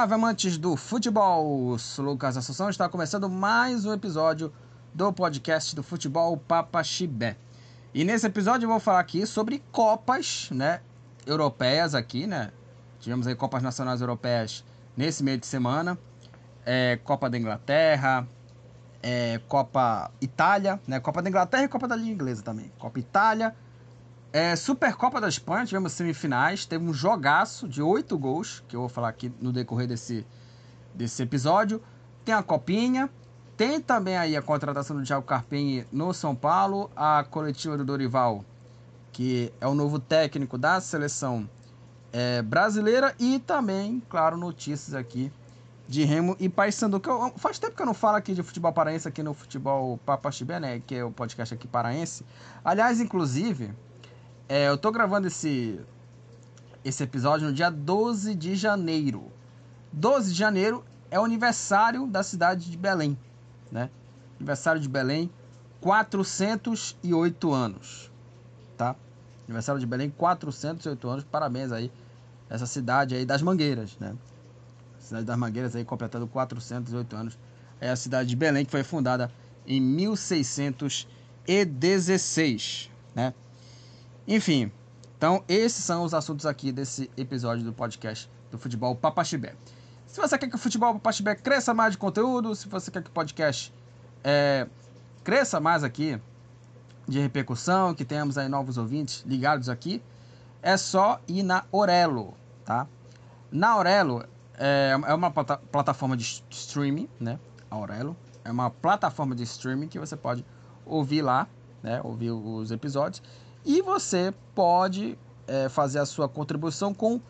Salve amantes do futebol! Sou Lucas Assunção está começando mais um episódio do podcast do Futebol Papa Chibé. E nesse episódio eu vou falar aqui sobre copas, né, europeias aqui, né? Tivemos aí copas nacionais europeias nesse meio de semana. É, Copa da Inglaterra, é, Copa Itália, né? Copa da Inglaterra e Copa da Liga Inglesa também. Copa Itália, é, Supercopa da Espanha, tivemos semifinais, teve um jogaço de oito gols, que eu vou falar aqui no decorrer desse, desse episódio. Tem a Copinha, tem também aí a contratação do Thiago Carpini no São Paulo, a coletiva do Dorival, que é o novo técnico da seleção é, brasileira, e também, claro, notícias aqui de Remo e Paysandu. Que eu, faz tempo que eu não falo aqui de futebol paraense aqui no Futebol Papa Chibé, né, que é o podcast aqui paraense. Aliás, inclusive... É, eu tô gravando esse, esse episódio no dia 12 de janeiro. 12 de janeiro é o aniversário da cidade de Belém, né? Aniversário de Belém, 408 anos, tá? Aniversário de Belém, 408 anos. Parabéns aí essa cidade aí das Mangueiras, né? Cidade das Mangueiras aí completando 408 anos. É a cidade de Belém que foi fundada em 1616, né? Enfim, então esses são os assuntos aqui desse episódio do podcast do Futebol Papaxibé. Se você quer que o Futebol Papaxibé cresça mais de conteúdo, se você quer que o podcast é, cresça mais aqui de repercussão, que tenhamos aí novos ouvintes ligados aqui, é só ir na Orelo, tá? Na Orelo é, é uma plata plataforma de streaming, né? A Orelo é uma plataforma de streaming que você pode ouvir lá, né? Ouvir os episódios e você pode é, fazer a sua contribuição com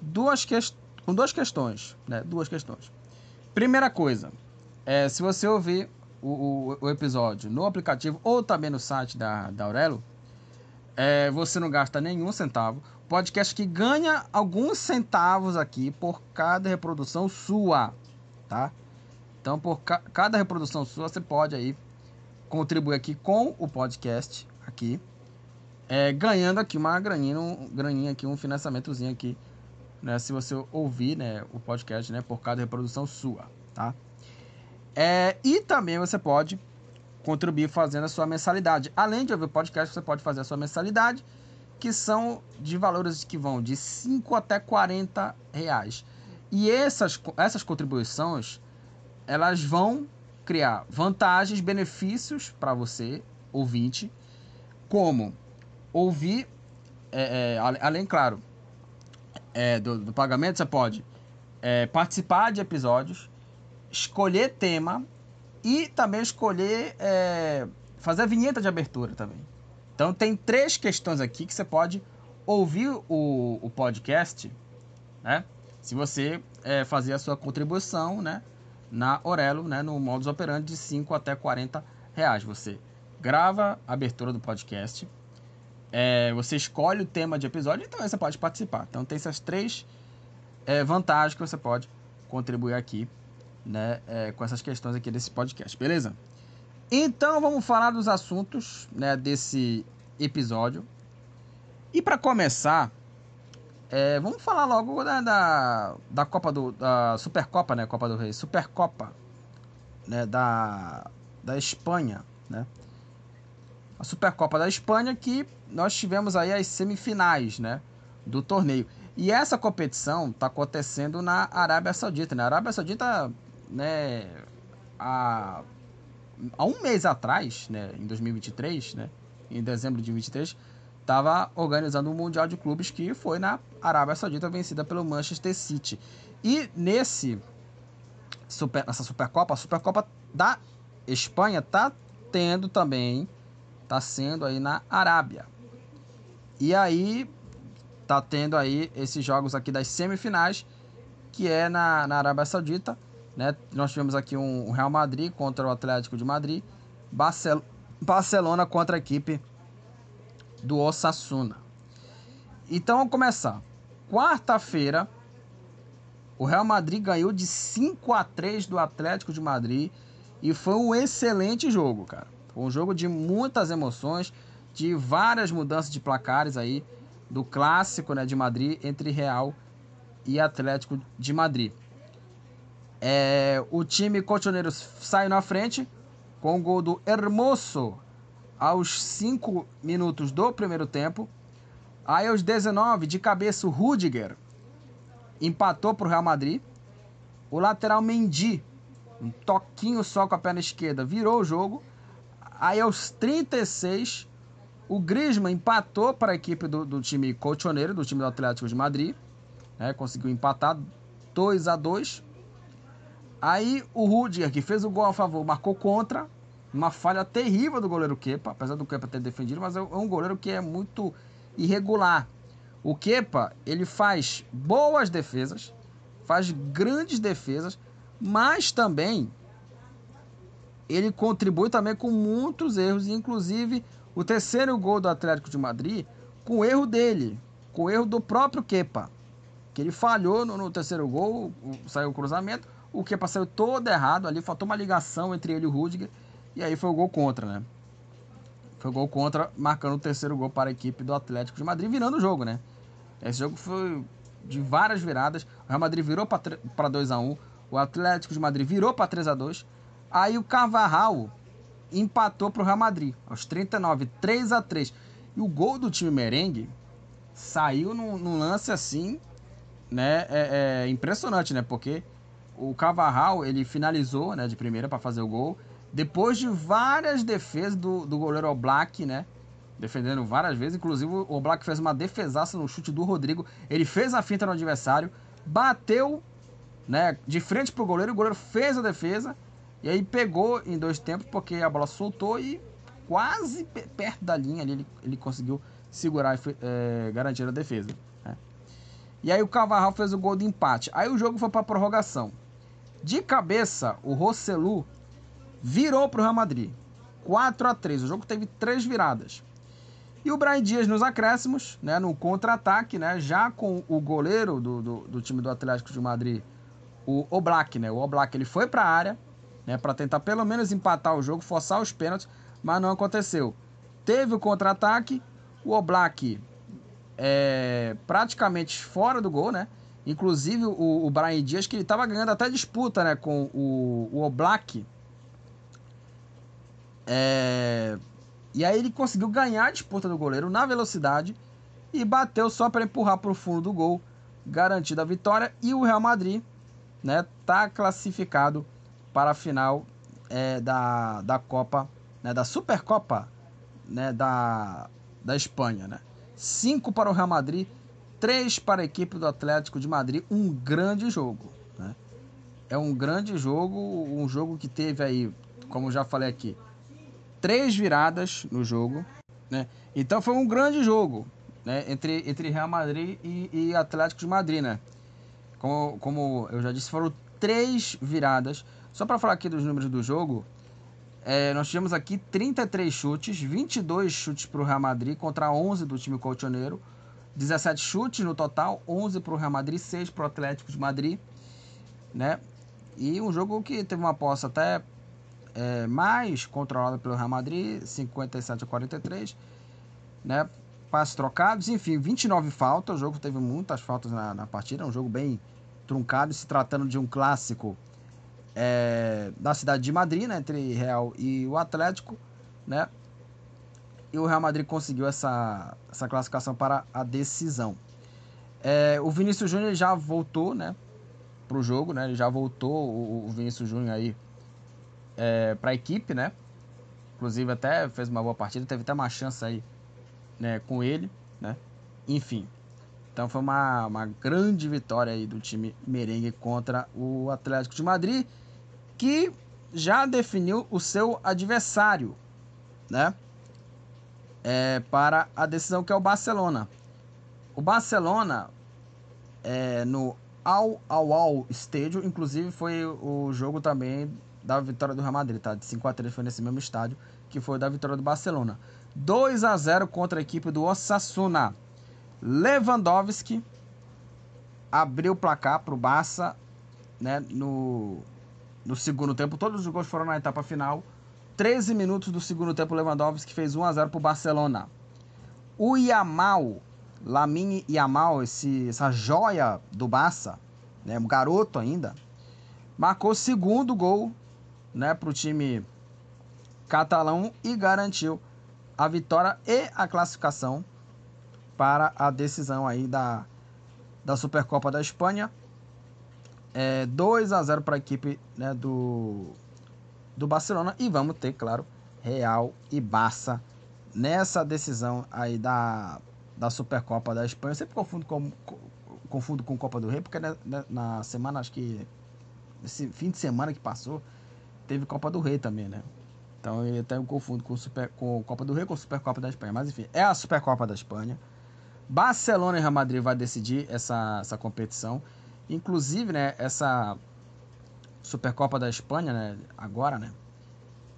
duas, que... com duas questões. Né? Duas questões. Primeira coisa, é, se você ouvir o, o, o, episódio no aplicativo ou também no site da, da Aurelo, é, você não gasta nenhum centavo. Podcast que ganha alguns centavos aqui por cada reprodução sua, tá? Então, por ca cada reprodução sua, você pode aí contribuir aqui com o podcast aqui é, ganhando aqui uma graninha, um, graninha aqui, um financiamentozinho aqui, né? Se você ouvir, né, o podcast, né, por cada reprodução sua, tá? É, e também você pode contribuir fazendo a sua mensalidade. Além de ouvir o podcast, você pode fazer a sua mensalidade, que são de valores que vão de 5 até 40 reais. E essas, essas contribuições, elas vão criar vantagens, benefícios para você, ouvinte, como ouvir, é, é, além, claro, é, do, do, pagamento, você pode é, participar de episódios, escolher tema e também escolher é, fazer a vinheta de abertura também. Então tem três questões aqui que você pode ouvir o, o podcast, né? Se você é, fazer a sua contribuição, né? Na Orelo, né? No modus operandi de 5 até 40 reais. Você grava a abertura do podcast, é, você escolhe o tema de episódio e também você pode participar. Então tem essas três é, vantagens que você pode contribuir aqui né, é, com essas questões aqui desse podcast, beleza? Então vamos falar dos assuntos né, desse episódio. E para começar, é, vamos falar logo da, da, da, Copa do da Supercopa, né, Copa do Rei, Supercopa, né, da da Espanha, né? A Supercopa da Espanha que nós tivemos aí as semifinais, né, do torneio. E essa competição está acontecendo na Arábia Saudita. Né? Arábia Saudita, né, há, há um mês atrás, né, em 2023, né, em dezembro de 2023, estava organizando um Mundial de Clubes que foi na Arábia Saudita, vencida pelo Manchester City. E nesse super, essa Supercopa, a Supercopa da Espanha está tendo também, está sendo aí na Arábia. E aí tá tendo aí esses jogos aqui das semifinais, que é na, na Arábia Saudita. Né? Nós tivemos aqui um Real Madrid contra o Atlético de Madrid, Barcel Barcelona contra a equipe do Osasuna. Então vamos começar. Quarta-feira, o Real Madrid ganhou de 5 a 3 do Atlético de Madrid e foi um excelente jogo, cara. Um jogo de muitas emoções de várias mudanças de placares aí do clássico né, de Madrid entre Real e Atlético de Madrid. É, o time colchoneiro saiu na frente com o gol do Hermoso aos 5 minutos do primeiro tempo. Aí aos 19, de cabeça, o Rudiger empatou para o Real Madrid. O lateral Mendy, um toquinho só com a perna esquerda, virou o jogo. Aí aos 36, o Griezmann empatou para a equipe do, do time colchoneiro, do time do Atlético de Madrid. Né, conseguiu empatar 2 a 2 Aí o Rudiger, que fez o gol a favor, marcou contra. Uma falha terrível do goleiro Kepa, apesar do Kepa ter defendido, mas é um goleiro que é muito irregular. O Kepa, ele faz boas defesas, faz grandes defesas, mas também ele contribui também com muitos erros, inclusive o terceiro gol do Atlético de Madrid, com o erro dele, com o erro do próprio Kepa, que ele falhou no, no terceiro gol, saiu o cruzamento, o Kepa saiu todo errado ali, faltou uma ligação entre ele e o Rudiger, e aí foi o gol contra, né? Foi o gol contra, marcando o terceiro gol para a equipe do Atlético de Madrid, virando o jogo, né? Esse jogo foi de várias viradas. O Real Madrid virou para 2 a 1 O Atlético de Madrid virou para 3 a 2 Aí o Carvajal empatou para o Real Madrid, aos 39, 3 a 3 E o gol do time merengue saiu num, num lance assim, né? É, é, impressionante, né? Porque o Carvajal, ele finalizou, né, de primeira para fazer o gol. Depois de várias defesas do, do goleiro Oblak, né? Defendendo várias vezes. Inclusive, o Oblak fez uma defesaça no chute do Rodrigo. Ele fez a finta no adversário, bateu né, de frente pro goleiro. O goleiro fez a defesa. E aí pegou em dois tempos, porque a bola soltou e quase perto da linha ali ele, ele conseguiu segurar e é, garantir a defesa. Né? E aí o Cavarral fez o gol de empate. Aí o jogo foi para prorrogação. De cabeça, o Rosselu virou para o Real Madrid. 4 a 3 O jogo teve três viradas. E o Brian Dias nos acréscimos, né, no contra-ataque, né, já com o goleiro do, do, do, time do Atlético de Madrid, o Oblak, né? O Oblak ele foi para a área, né, para tentar pelo menos empatar o jogo, forçar os pênaltis, mas não aconteceu. Teve o contra-ataque, o Oblak é, praticamente fora do gol, né? Inclusive o, o Brian Dias, que ele estava ganhando até disputa né, com o, o Oblak. É... E aí ele conseguiu ganhar a disputa do goleiro na velocidade e bateu só para empurrar para o fundo do gol, garantida a vitória. E o Real Madrid né, tá classificado para a final é, da, da Copa, né, da Supercopa né, da, da Espanha. Né? Cinco para o Real Madrid, 3 para a equipe do Atlético de Madrid, um grande jogo. Né? É um grande jogo, um jogo que teve aí, como já falei aqui, três viradas no jogo. Né? Então foi um grande jogo né? entre, entre Real Madrid e, e Atlético de Madrid. Né? Como, como eu já disse, foram três viradas. Só para falar aqui dos números do jogo, é, nós tivemos aqui 33 chutes, 22 chutes para o Real Madrid contra 11 do time colchoneiro. 17 chutes no total, 11 para o Real Madrid, 6 para o Atlético de Madrid, né? E um jogo que teve uma posse até é, mais controlada pelo Real Madrid, 57 a 43, né? Passos trocados, enfim, 29 faltas. O jogo teve muitas faltas na, na partida, é um jogo bem truncado, se tratando de um clássico é, da cidade de Madrid, né? Entre Real e o Atlético, né? e o Real Madrid conseguiu essa, essa classificação para a decisão. É, o Vinícius Júnior já voltou, né, para o jogo, né? Ele já voltou o, o Vinícius Júnior aí é, para a equipe, né? Inclusive até fez uma boa partida, teve até uma chance aí, né, com ele, né? Enfim, então foi uma, uma grande vitória aí do time merengue contra o Atlético de Madrid, que já definiu o seu adversário, né? é, para a decisão que é o Barcelona. O Barcelona é, no Al Awal Stadium, inclusive foi o jogo também da vitória do Real Madrid, tá? De 5 a 3 foi nesse mesmo estádio que foi da vitória do Barcelona. 2 a 0 contra a equipe do Osasuna. Lewandowski abriu o placar para o Barça né, no, no segundo tempo. Todos os gols foram na etapa final. 13 minutos do segundo tempo, Lewandowski fez 1 a 0 para o Barcelona. O Yamal, Lamine Yamal, esse, essa joia do Barça, né, um garoto ainda, marcou segundo gol né, para o time catalão e garantiu a vitória e a classificação para a decisão aí da, da Supercopa da Espanha. É, 2 a 0 para a equipe né, do, do Barcelona. E vamos ter, claro, Real e Barça nessa decisão aí da, da Supercopa da Espanha. Eu sempre confundo com, confundo com Copa do Rei, porque na, na semana, acho que esse fim de semana que passou, teve Copa do Rei também, né? Então eu até confundo com, Super, com Copa do Rei com Supercopa da Espanha. Mas enfim, é a Supercopa da Espanha. Barcelona e Real Madrid vai decidir essa, essa competição. Inclusive, né, essa Supercopa da Espanha, né, agora, né,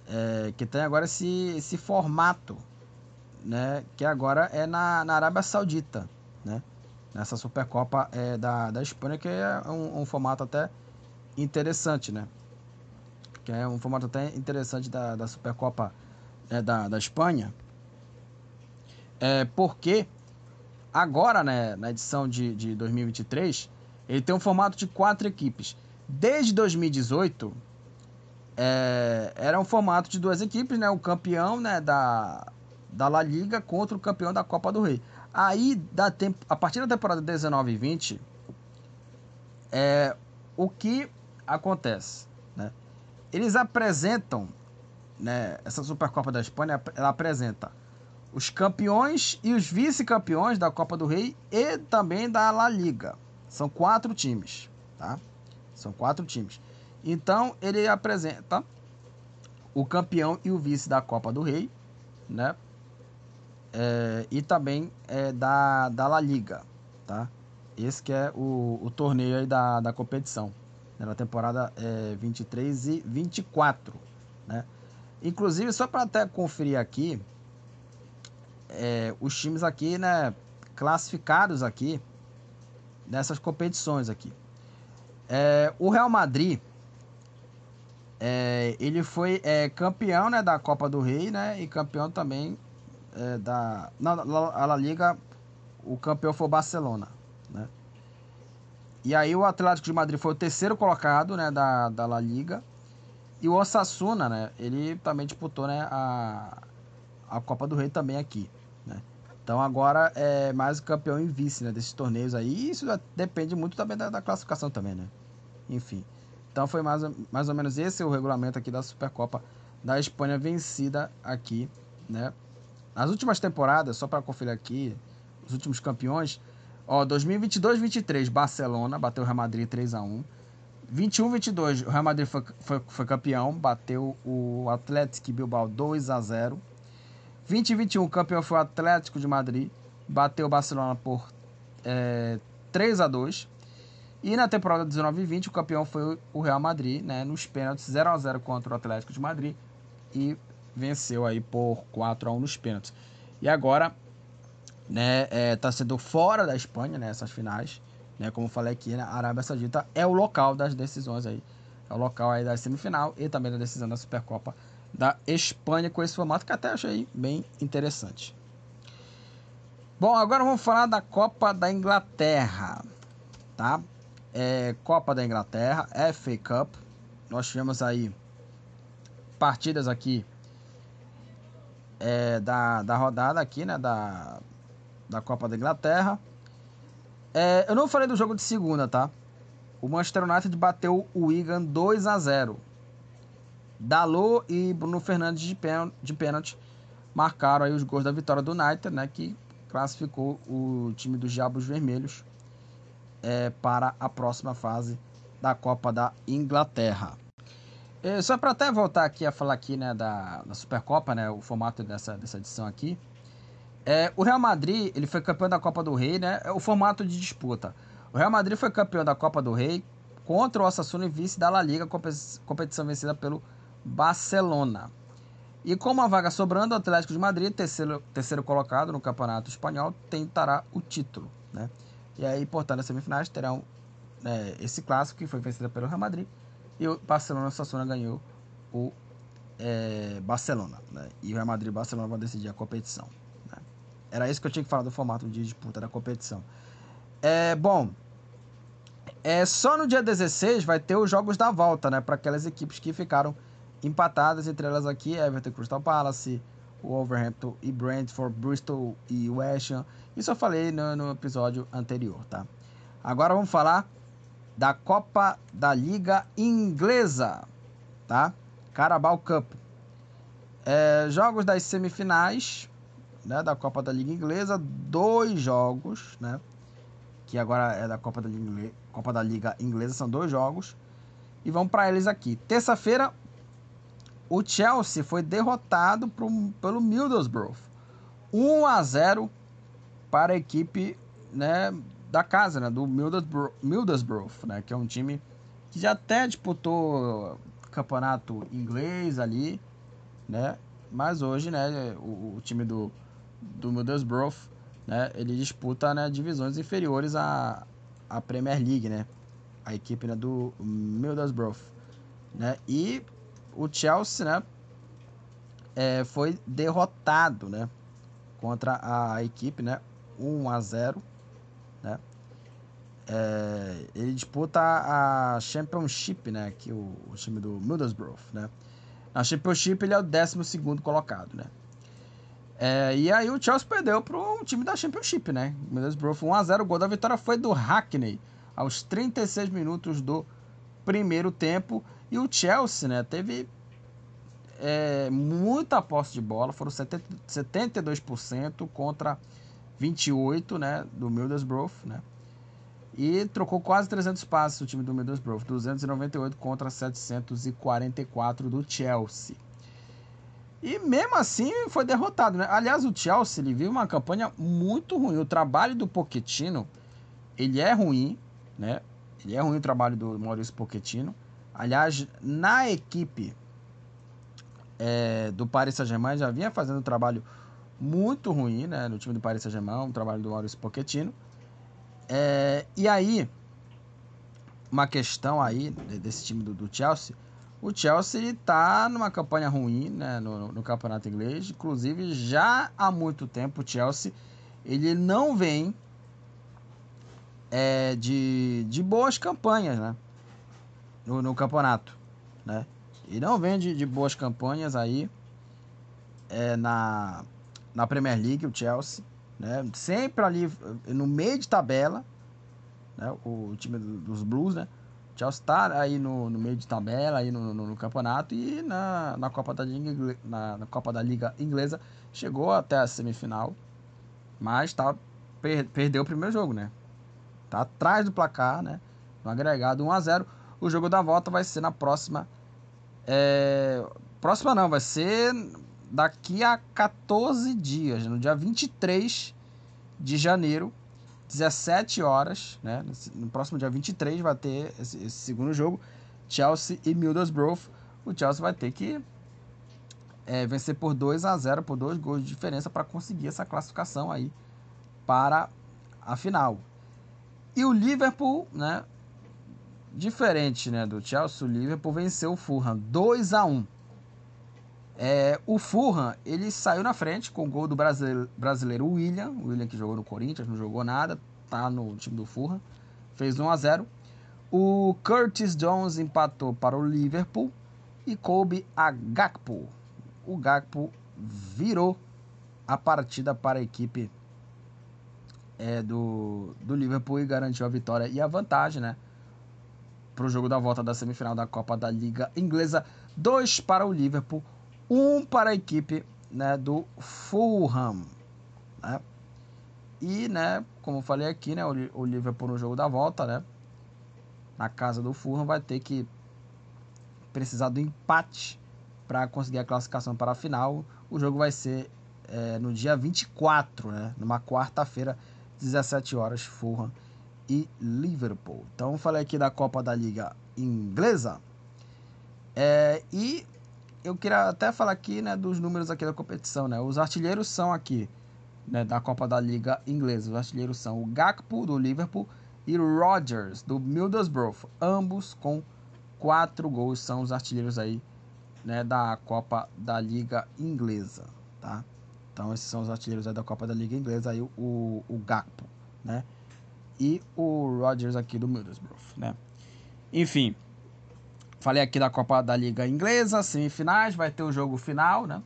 é, que tem agora esse, esse formato, né, que agora é na, na Arábia Saudita, né, nessa Supercopa é, da, da Espanha, que é um, um formato até interessante, né, que é um formato até interessante da, da Supercopa é, da, da Espanha, é, porque agora, né, na edição de, de 2023, ele tem um formato de quatro equipes. Desde 2018, é, era um formato de duas equipes, né, o campeão né, da, da La Liga contra o campeão da Copa do Rei. Aí, da tempo, a partir da temporada 19 e 20, é, o que acontece? Né? Eles apresentam, né, essa Supercopa da Espanha, ela apresenta os campeões e os vice-campeões da Copa do Rei e também da La Liga. São quatro times, tá? São quatro times. Então ele apresenta o campeão e o vice da Copa do Rei, né? É, e também é, da, da La Liga, tá? Esse que é o, o torneio aí da, da competição, né? na temporada é, 23 e 24, né? Inclusive, só para até conferir aqui, é, os times aqui, né, classificados aqui nessas competições aqui. É, o Real Madrid, é, ele foi é, campeão né, da Copa do Rei, né, e campeão também é, da na, a La Liga, o campeão foi o Barcelona, né. E aí o Atlético de Madrid foi o terceiro colocado, né, da, da La Liga. E o Osasuna, né, ele também disputou, né, a, a Copa do Rei também aqui. Então agora é mais campeão e vice né, desses torneios aí. E isso depende muito também da, da, classificação também, né? Enfim. Então foi mais, mais ou menos esse o regulamento aqui da Supercopa da Espanha vencida aqui, né? Nas últimas temporadas, só para conferir aqui, os últimos campeões, ó, 2022-23 Barcelona bateu o Real Madrid 3 a 1. 21-22 o Real Madrid foi, foi, foi campeão, bateu o Atlético Bilbao 2 a 0. 2021, o campeão foi o Atlético de Madrid, bateu o Barcelona por é, 3 a 2 E na temporada 19 e 20, o campeão foi o Real Madrid, né, nos pênaltis 0 a 0 contra o Atlético de Madrid e venceu aí por 4 a 1 nos pênaltis. E agora, né, é, tá sendo fora da Espanha nessas né, finais, né, como falei aqui, né, a Arábia Saudita é o local das decisões aí, é o local aí da semifinal e também da decisão da Supercopa da Espanha com esse formato que até achei bem interessante. Bom, agora vamos falar da Copa da Inglaterra, tá? É, Copa da Inglaterra, FA Cup. Nós tivemos aí partidas aqui é, da, da rodada aqui, né? Da, da Copa da Inglaterra. É, eu não falei do jogo de segunda, tá? O Manchester United bateu o Wigan 2 a 0 Dalot e Bruno Fernandes de pênalti, de pênalti marcaram aí os gols da vitória do United, né, que classificou o time dos Diabos Vermelhos é, para a próxima fase da Copa da Inglaterra. É, só para até voltar aqui a falar aqui, né, da, da Supercopa, né, o formato dessa, dessa edição aqui. É, o Real Madrid, ele foi campeão da Copa do Rei, né, é o formato de disputa. O Real Madrid foi campeão da Copa do Rei contra o Osasuna e vice da La Liga, competição vencida pelo Barcelona. E com uma vaga sobrando, o Atlético de Madrid, terceiro, terceiro colocado no Campeonato Espanhol, tentará o título. Né? E aí, portanto, as semifinais terão né, esse clássico que foi vencido pelo Real Madrid e o Barcelona e Sassuna ganhou o é, Barcelona. Né? E o Real Madrid e o Barcelona vão decidir a competição. Né? Era isso que eu tinha que falar do formato de disputa da competição. É, bom, É, só no dia 16 vai ter os jogos da volta, né? Para aquelas equipes que ficaram empatadas, entre elas aqui, Everton Crystal Palace, Wolverhampton e Brentford, Bristol e West Ham. Isso eu falei no, no episódio anterior, tá? Agora vamos falar da Copa da Liga Inglesa, tá? Carabao Cup. É, jogos das semifinais né, da Copa da Liga Inglesa, dois jogos, né? Que agora é da Copa da Liga, Copa da Liga Inglesa, são dois jogos. E vamos para eles aqui. Terça-feira, o Chelsea foi derrotado pro, pelo Middlesbrough. 1 a 0 para a equipe né, da casa, né, do Middlesbrough, Middlesbrough né, que é um time que já até disputou campeonato inglês ali, né, mas hoje, né, o, o time do, do Middlesbrough, né, ele disputa né, divisões inferiores à, à Premier League, né, a equipe né, do Middlesbrough, né, e o Chelsea, né, é, foi derrotado, né, contra a equipe, né, 1 a 0, né. É, ele disputa a Championship, né, que o, o time do Middlesbrough, né. Na Championship ele é o 12 colocado, né. É, e aí o Chelsea perdeu para um time da Championship, né? Middlesbrough 1 a 0, o gol da vitória foi do Hackney aos 36 minutos do primeiro tempo e o Chelsea, né, teve é, muita posse de bola, foram 70, 72% contra 28, né, do Middlesbrough, né? E trocou quase 300 passes o time do Middlesbrough, 298 contra 744 do Chelsea. E mesmo assim foi derrotado, né? Aliás, o Chelsea ele viu uma campanha muito ruim. O trabalho do Pochettino, ele é ruim, né? Ele é ruim o trabalho do Maurício Pochettino. Aliás, na equipe é, do Paris Saint-Germain já vinha fazendo um trabalho muito ruim, né? No time do Paris Saint-Germain, um trabalho do Maurício Pochettino. É, e aí, uma questão aí desse time do, do Chelsea. O Chelsea está numa campanha ruim né, no, no, campeonato inglês. Inclusive, já há muito tempo o Chelsea ele não vem é, de, de boas campanhas, né? No, no campeonato, né? E não vem de, de boas campanhas aí é, na, na Premier League, o Chelsea, né? Sempre ali no meio de tabela, né? O, time dos Blues, né? O Chelsea está aí no, no meio de tabela, aí no, no, no, campeonato e na, na, Copa da Liga, na, na Copa da Liga Inglesa chegou até a semifinal, mas tá, per, perdeu o primeiro jogo, né? Tá atrás do placar, né? No agregado 1 a 0 o jogo da volta vai ser na próxima. É, próxima não, vai ser daqui a 14 dias, no dia 23 de janeiro, 17 horas, né? No próximo dia 23 vai ter esse, esse segundo jogo, Chelsea e Middlesbrough. O Chelsea vai ter que é, vencer por 2 a 0 por dois gols de diferença para conseguir essa classificação aí para a final. E o Liverpool, né, diferente né, do Chelsea, o Liverpool venceu o Fulham 2 a 1 é, O Fulham ele saiu na frente com o gol do brasileiro William, o William que jogou no Corinthians, não jogou nada, tá no time do Fulham, fez 1 a 0 O Curtis Jones empatou para o Liverpool e coube a Gakpo. O Gakpo virou a partida para a equipe é, do, do Liverpool e garantiu a vitória e a vantagem, né? Para o jogo da volta da semifinal da Copa da Liga Inglesa. Dois para o Liverpool, um para a equipe né, do Fulham. Né? E, né, como eu falei aqui, né, o Liverpool no jogo da volta, né, na casa do Fulham, vai ter que precisar do empate para conseguir a classificação para a final. O jogo vai ser é, no dia 24, né, numa quarta-feira, 17 horas, Fulham e Liverpool. Então, falei aqui da Copa da Liga Inglesa. É, e eu queria até falar aqui né, dos números aqui da competição. Né? Os artilheiros são aqui né, da Copa da Liga Inglesa. Os artilheiros são o Gakpo, do Liverpool, e Rodgers, do Middlesbrough. Ambos com quatro gols são os artilheiros aí né, da Copa da Liga Inglesa. Tá? Então, esses são os artilheiros da Copa da Liga Inglesa. Aí o, o Gakpo, né? E o Rodgers aqui do Middlesbrough, né? Enfim, falei aqui da Copa da Liga Inglesa, semifinais, vai ter o jogo final, né?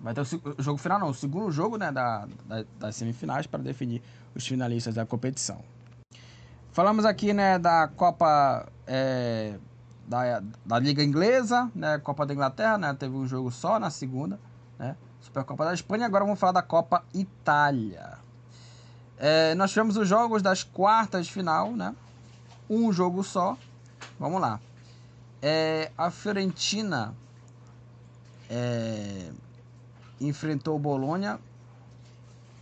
Vai ter o, jogo final, não, o segundo jogo, né, da, da das semifinais para definir os finalistas da competição. Falamos aqui, né, da Copa é, da, da Liga Inglesa, né, Copa da Inglaterra, né, teve um jogo só na segunda, né, Supercopa da Espanha. Agora vamos falar da Copa Itália. É, nós tivemos os jogos das quartas de final, né, um jogo só. Vamos lá. É, a Fiorentina é, enfrentou o Bolonha,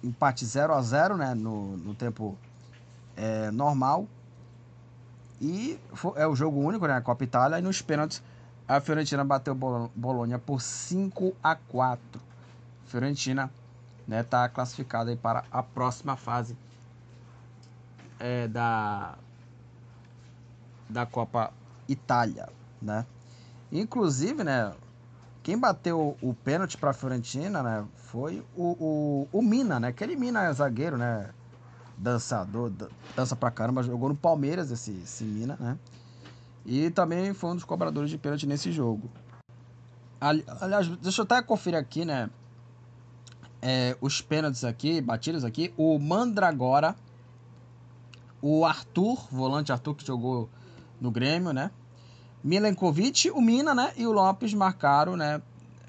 empate 0 a 0 né, no, no tempo é, normal. E foi, é o jogo único, né? A Copa Itália. E nos pênaltis, a Fiorentina bateu o Bolonha por 5 a 4 Fiorentina né, tá classificada aí para a próxima fase é, da, da Copa Itália, né? Inclusive, né, quem bateu o pênalti para a Fiorentina, né, foi o, o, o Mina, né? Aquele Mina zagueiro, né? dançador, dança pra caramba, jogou no Palmeiras esse, esse Mina, né? E também foi um dos cobradores de pênalti nesse jogo. Aliás, deixa eu até conferir aqui, né? É, os pênaltis aqui, batidos aqui. O Mandragora, o Arthur, volante Arthur que jogou no Grêmio, né? Milenkovic, o Mina, né? E o Lopes marcaram, né?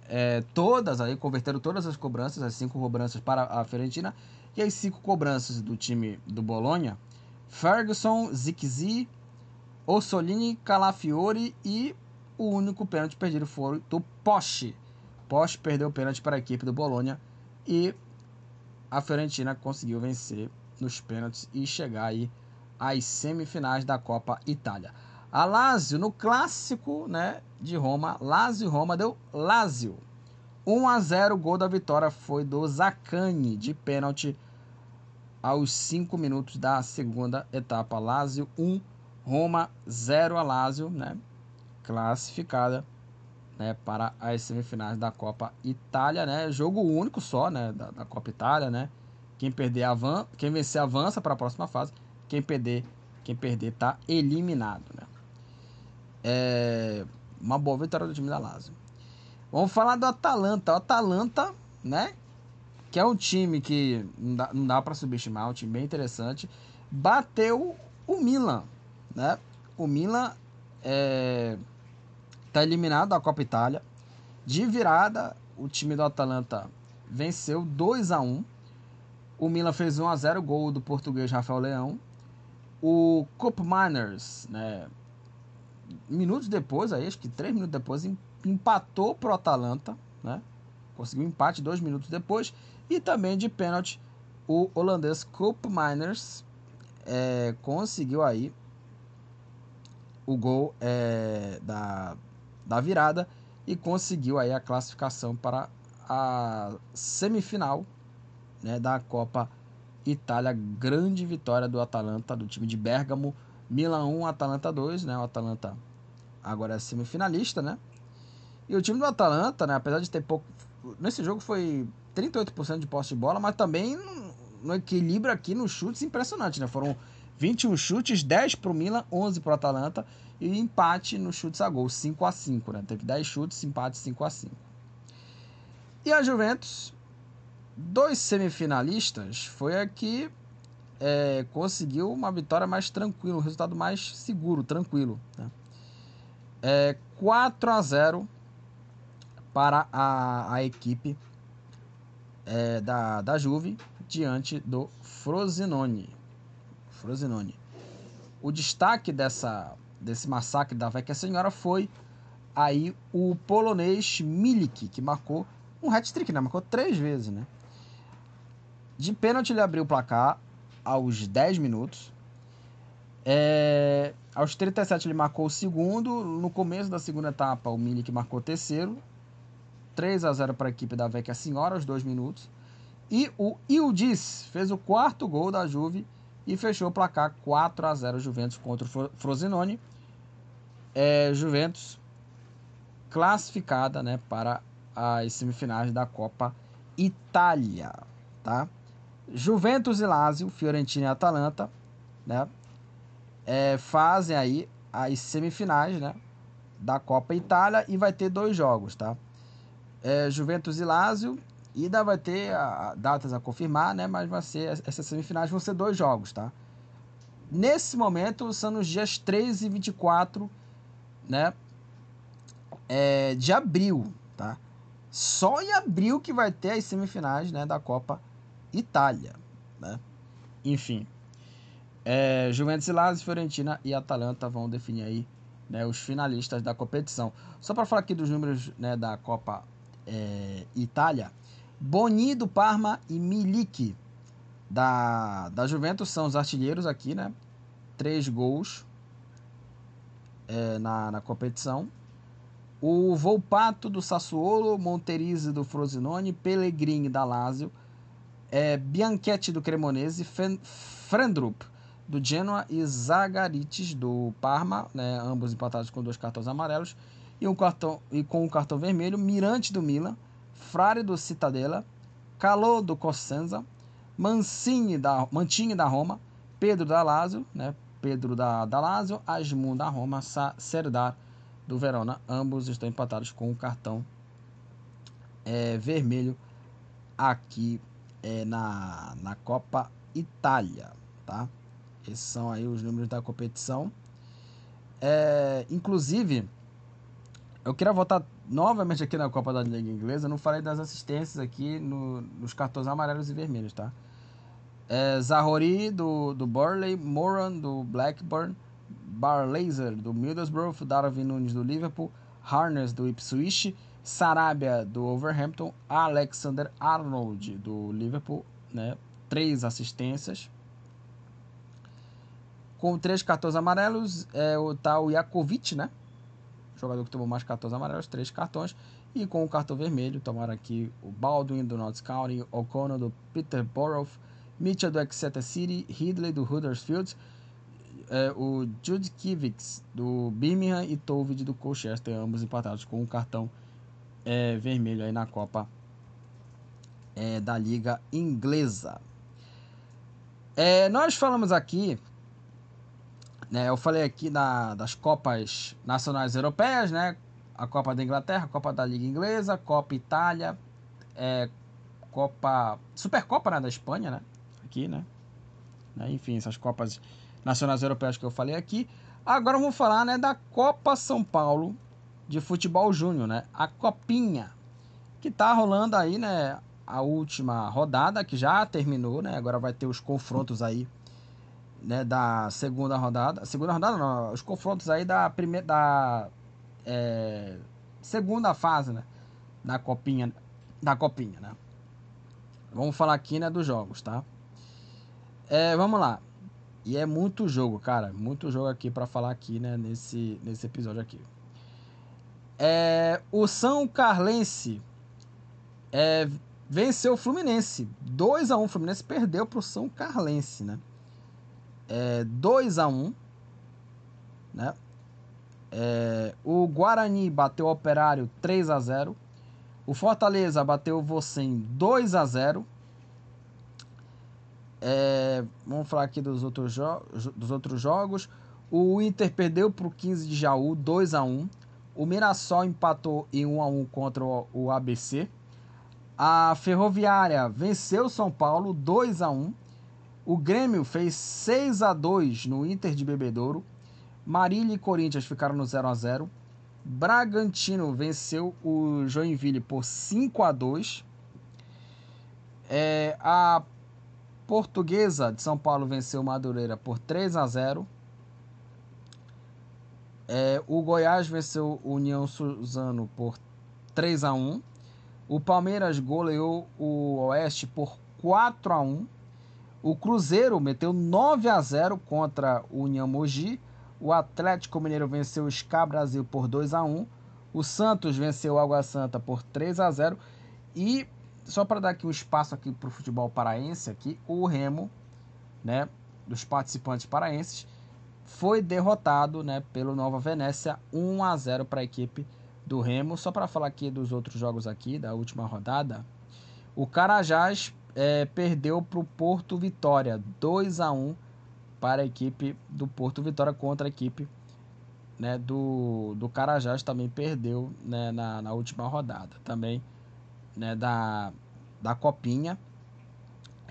É, todas aí, converteram todas as cobranças, as cinco cobranças para a Fiorentina. E as cinco cobranças do time do Bolonha, Ferguson, Zikzi, Orsolini, Calafiori e o único pênalti perdido foi do Poche. Poche perdeu o pênalti para a equipe do Bolonha e a Fiorentina conseguiu vencer nos pênaltis e chegar aí às semifinais da Copa Itália. A Lazio, no clássico né, de Roma, Lazio Roma deu Lazio. 1 a 0 o gol da vitória foi do Zacani, de pênalti, aos 5 minutos da segunda etapa. Lazio 1, Roma 0 a Lazio, né? classificada né, para as semifinais da Copa Itália, né? Jogo único só, né, da, da Copa Itália, né? Quem perder avança, quem vencer avança para a próxima fase. Quem perder, quem perder tá eliminado, né? É uma boa vitória do time da Lazio. Vamos falar do Atalanta. O Atalanta, né? Que é um time que não dá, dá para subestimar, um time bem interessante. Bateu o Milan, né? O Milan é, tá eliminado da Copa Itália. De virada, o time do Atalanta venceu 2 a 1 O Milan fez 1 a 0 gol do português Rafael Leão. O Cup Miners, né? Minutos depois, aí, acho que três minutos depois, empatou pro Atalanta, né? Conseguiu empate dois minutos depois. E também de pênalti, o holandês Koop Miners é, conseguiu aí o gol é, da, da virada e conseguiu aí a classificação para a semifinal né, da Copa Itália. Grande vitória do Atalanta, do time de Bergamo. Milan 1, Atalanta 2, né? O Atalanta agora é semifinalista, né? E o time do Atalanta, né, apesar de ter pouco. Nesse jogo foi 38% de posse de bola, mas também no equilíbrio aqui nos chutes impressionante, né? Foram 21 chutes, 10 para o Milan, 11 para o Atalanta e empate nos chutes a gol, 5 a 5 né? Teve 10 chutes, empate 5 a 5 E a Juventus, dois semifinalistas, foi a que é, conseguiu uma vitória mais tranquila, um resultado mais seguro, tranquilo. Né? É, 4 a 0 para a, a equipe é, da, da Juve diante do Frosinone. Frosinone. O destaque dessa, desse massacre da Vecchia Senhora foi aí o polonês Milik, que marcou um hat-trick, né? Marcou três vezes, né? De pênalti ele abriu o placar aos 10 minutos. É, aos 37 ele marcou o segundo. No começo da segunda etapa, o Milik marcou o terceiro. 3 a 0 para a equipe da Vecchia Senhora aos 2 minutos. E o Ildis fez o quarto gol da Juve e fechou o placar 4 a 0 Juventus contra o Frosinone. É, Juventus classificada né, para as semifinais da Copa Itália. Tá? Juventus e Lazio, Fiorentina e Atalanta. né, é, fazem aí as semifinais, né, da Copa Itália e vai ter dois jogos, tá? É, Juventus e Lazio, ainda vai ter a, datas a confirmar, né, mas vai ser essas semifinais vão ser dois jogos, tá? Nesse momento são nos dias 13 e 24, né, é, de abril, tá? Só em abril que vai ter as semifinais, né, da Copa Itália, né? Enfim, é, Juventus e Lazio, Fiorentina e Atalanta vão definir aí né, os finalistas da competição. Só para falar aqui dos números né, da Copa é, Itália, Boni do Parma e Milik da, da Juventus são os artilheiros aqui, né? Três gols é, na, na competição. O Volpato do Sassuolo, Monterizzi do Frosinone, Pellegrini da Lazio, é, Bianchetti do Cremonese, Frendrup do Genoa e Zagarites do Parma, né, ambos empatados com dois cartões amarelos e, um cartão, e com um cartão vermelho, Mirante do Milan, Frare do Cittadella, Calò do Cosenza, Mancini da, Mantini da Roma, Pedro da Lazio, né, Pedro da, da Lazio, Asmun da Roma, Serdar do Verona, ambos estão empatados com um cartão é, vermelho aqui é, na, na Copa Itália, tá? Esses são aí os números da competição. É, inclusive, eu queria voltar novamente aqui na Copa da Liga Inglesa. Não falei das assistências aqui no, nos cartões amarelos e vermelhos, tá? É, Zahori do, do Burley, Moran do Blackburn, Barlaser do Middlesbrough, Darwin Nunes do Liverpool, Harness do Ipswich, Sarabia do Overhampton, Alexander Arnold do Liverpool, né? Três assistências. Com três cartões amarelos, é o tal Jakovic, né? Jogador que tomou mais cartões amarelos, três cartões. E com o cartão vermelho, tomaram aqui o Baldwin do Notts County, O'Connor do Peterborough, Mitchell do Exeter City, Ridley do Huddersfield, é, o Jude Kivix do Birmingham e Tovid do Colchester, ambos empatados com um cartão é, vermelho aí na Copa é, da Liga Inglesa. Nós falamos aqui né, eu falei aqui da, das Copas Nacionais Europeias, né? A Copa da Inglaterra, a Copa da Liga Inglesa, Copa Itália, é, Copa. Supercopa né, da Espanha, né? Aqui, né? né? Enfim, essas Copas Nacionais Europeias que eu falei aqui. Agora vamos falar né, da Copa São Paulo de Futebol Júnior, né? A Copinha. Que tá rolando aí, né? A última rodada, que já terminou, né? Agora vai ter os confrontos aí né, da segunda rodada. Segunda rodada não, os confrontos aí da primeira da é, segunda fase, né, da copinha, da copinha, né? Vamos falar aqui, né, dos jogos, tá? É, vamos lá. E é muito jogo, cara, muito jogo aqui para falar aqui, né, nesse nesse episódio aqui. É, o São Carlense é, venceu o Fluminense. 2 a 1 O Fluminense perdeu pro São Carlense, né? É, 2 a 1 né? É, o Guarani bateu o Operário 3 a 0 O Fortaleza bateu o Vocem 2 a 0 é, Vamos falar aqui dos outros, dos outros jogos. O Inter perdeu para o 15 de Jaú 2 a 1 O Mirassol empatou em 1 a 1 contra o ABC. A Ferroviária venceu o São Paulo 2 a 1 o Grêmio fez 6 a 2 no Inter de Bebedouro. Marília e Corinthians ficaram no 0 a 0. Bragantino venceu o Joinville por 5 a 2. É, a Portuguesa de São Paulo venceu Madureira por 3 a 0. É, o Goiás venceu o União Suzano por 3 a 1. O Palmeiras goleou o Oeste por 4 a 1. O Cruzeiro meteu 9 a 0 contra o União Mogi. O Atlético Mineiro venceu o SCA Brasil por 2 a 1. O Santos venceu o Água Santa por 3 a 0. E só para dar aqui um espaço aqui para o futebol paraense aqui, o Remo, né, dos participantes paraenses, foi derrotado, né, pelo Nova Venécia 1 a 0 para a equipe do Remo. Só para falar aqui dos outros jogos aqui da última rodada, o Carajás é, perdeu para o Porto Vitória 2 a 1 para a equipe do Porto Vitória contra a equipe né, do, do Carajás também perdeu né, na, na última rodada também né, da, da Copinha.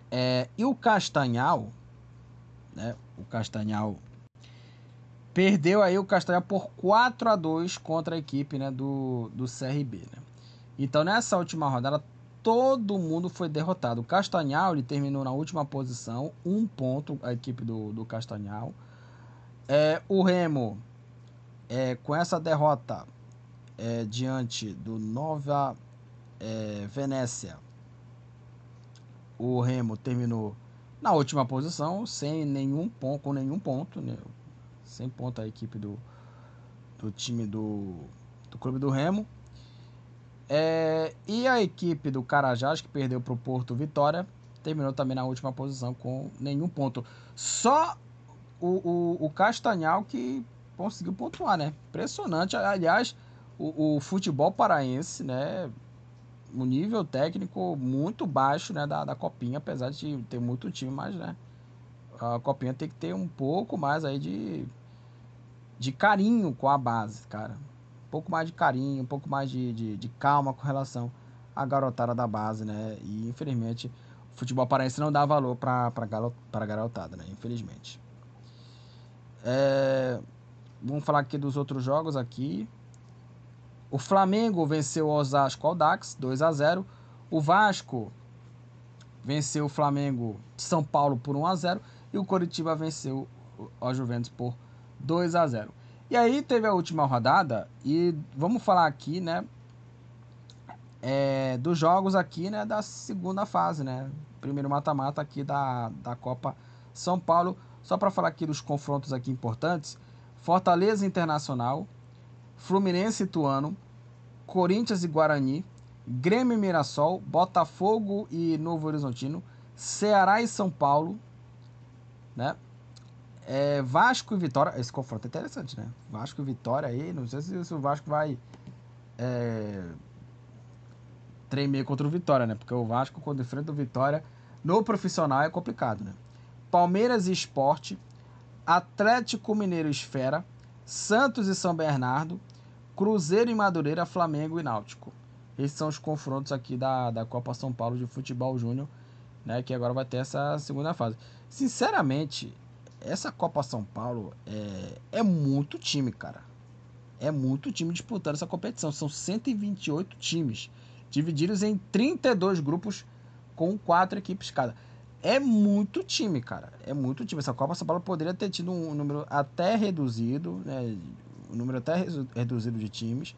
É, e o Castanhal, né, o Castanhal perdeu aí o Castanhal por 4 a 2 contra a equipe né, do, do CRB. Né? Então nessa última rodada todo mundo foi derrotado. O Castanhal ele terminou na última posição, um ponto a equipe do, do Castanhal. É, o Remo, é, com essa derrota é, diante do Nova é, Venécia, o Remo terminou na última posição, sem nenhum ponto, com nenhum ponto, né? sem ponto a equipe do, do time do, do clube do Remo. É, e a equipe do Carajás, que perdeu para o Porto Vitória, terminou também na última posição com nenhum ponto. Só o, o, o Castanhal que conseguiu pontuar, né? Impressionante. Aliás, o, o futebol paraense, né? O nível técnico muito baixo né, da, da Copinha, apesar de ter muito time, mas né, a Copinha tem que ter um pouco mais aí de, de carinho com a base, cara um pouco mais de carinho, um pouco mais de, de, de calma com relação à garotada da base, né? E infelizmente o futebol paraense não dá valor para a garotada, né? Infelizmente. É, vamos falar aqui dos outros jogos aqui. O Flamengo venceu o Osasco Aldax 2 a 0. O Vasco venceu o Flamengo de São Paulo por 1 a 0 e o Coritiba venceu o Juventus por 2 a 0. E aí teve a última rodada e vamos falar aqui, né? É, dos jogos aqui, né? Da segunda fase, né? Primeiro mata-mata aqui da, da Copa São Paulo. Só para falar aqui dos confrontos aqui importantes. Fortaleza Internacional, Fluminense e Ituano, Corinthians e Guarani, Grêmio e Mirassol, Botafogo e Novo Horizontino, Ceará e São Paulo, né? É, Vasco e Vitória. Esse confronto é interessante, né? Vasco e Vitória aí. Não sei se, se o Vasco vai é, tremer contra o Vitória, né? Porque o Vasco, quando enfrenta o Vitória no profissional, é complicado, né? Palmeiras e Esporte. Atlético Mineiro e Esfera. Santos e São Bernardo. Cruzeiro e Madureira, Flamengo e Náutico. Esses são os confrontos aqui da, da Copa São Paulo de Futebol Júnior, né? Que agora vai ter essa segunda fase. Sinceramente, essa Copa São Paulo é, é muito time, cara. É muito time disputando essa competição. São 128 times, divididos em 32 grupos com quatro equipes cada. É muito time, cara. É muito time. Essa Copa São Paulo poderia ter tido um número até reduzido, né? Um número até reduzido de times.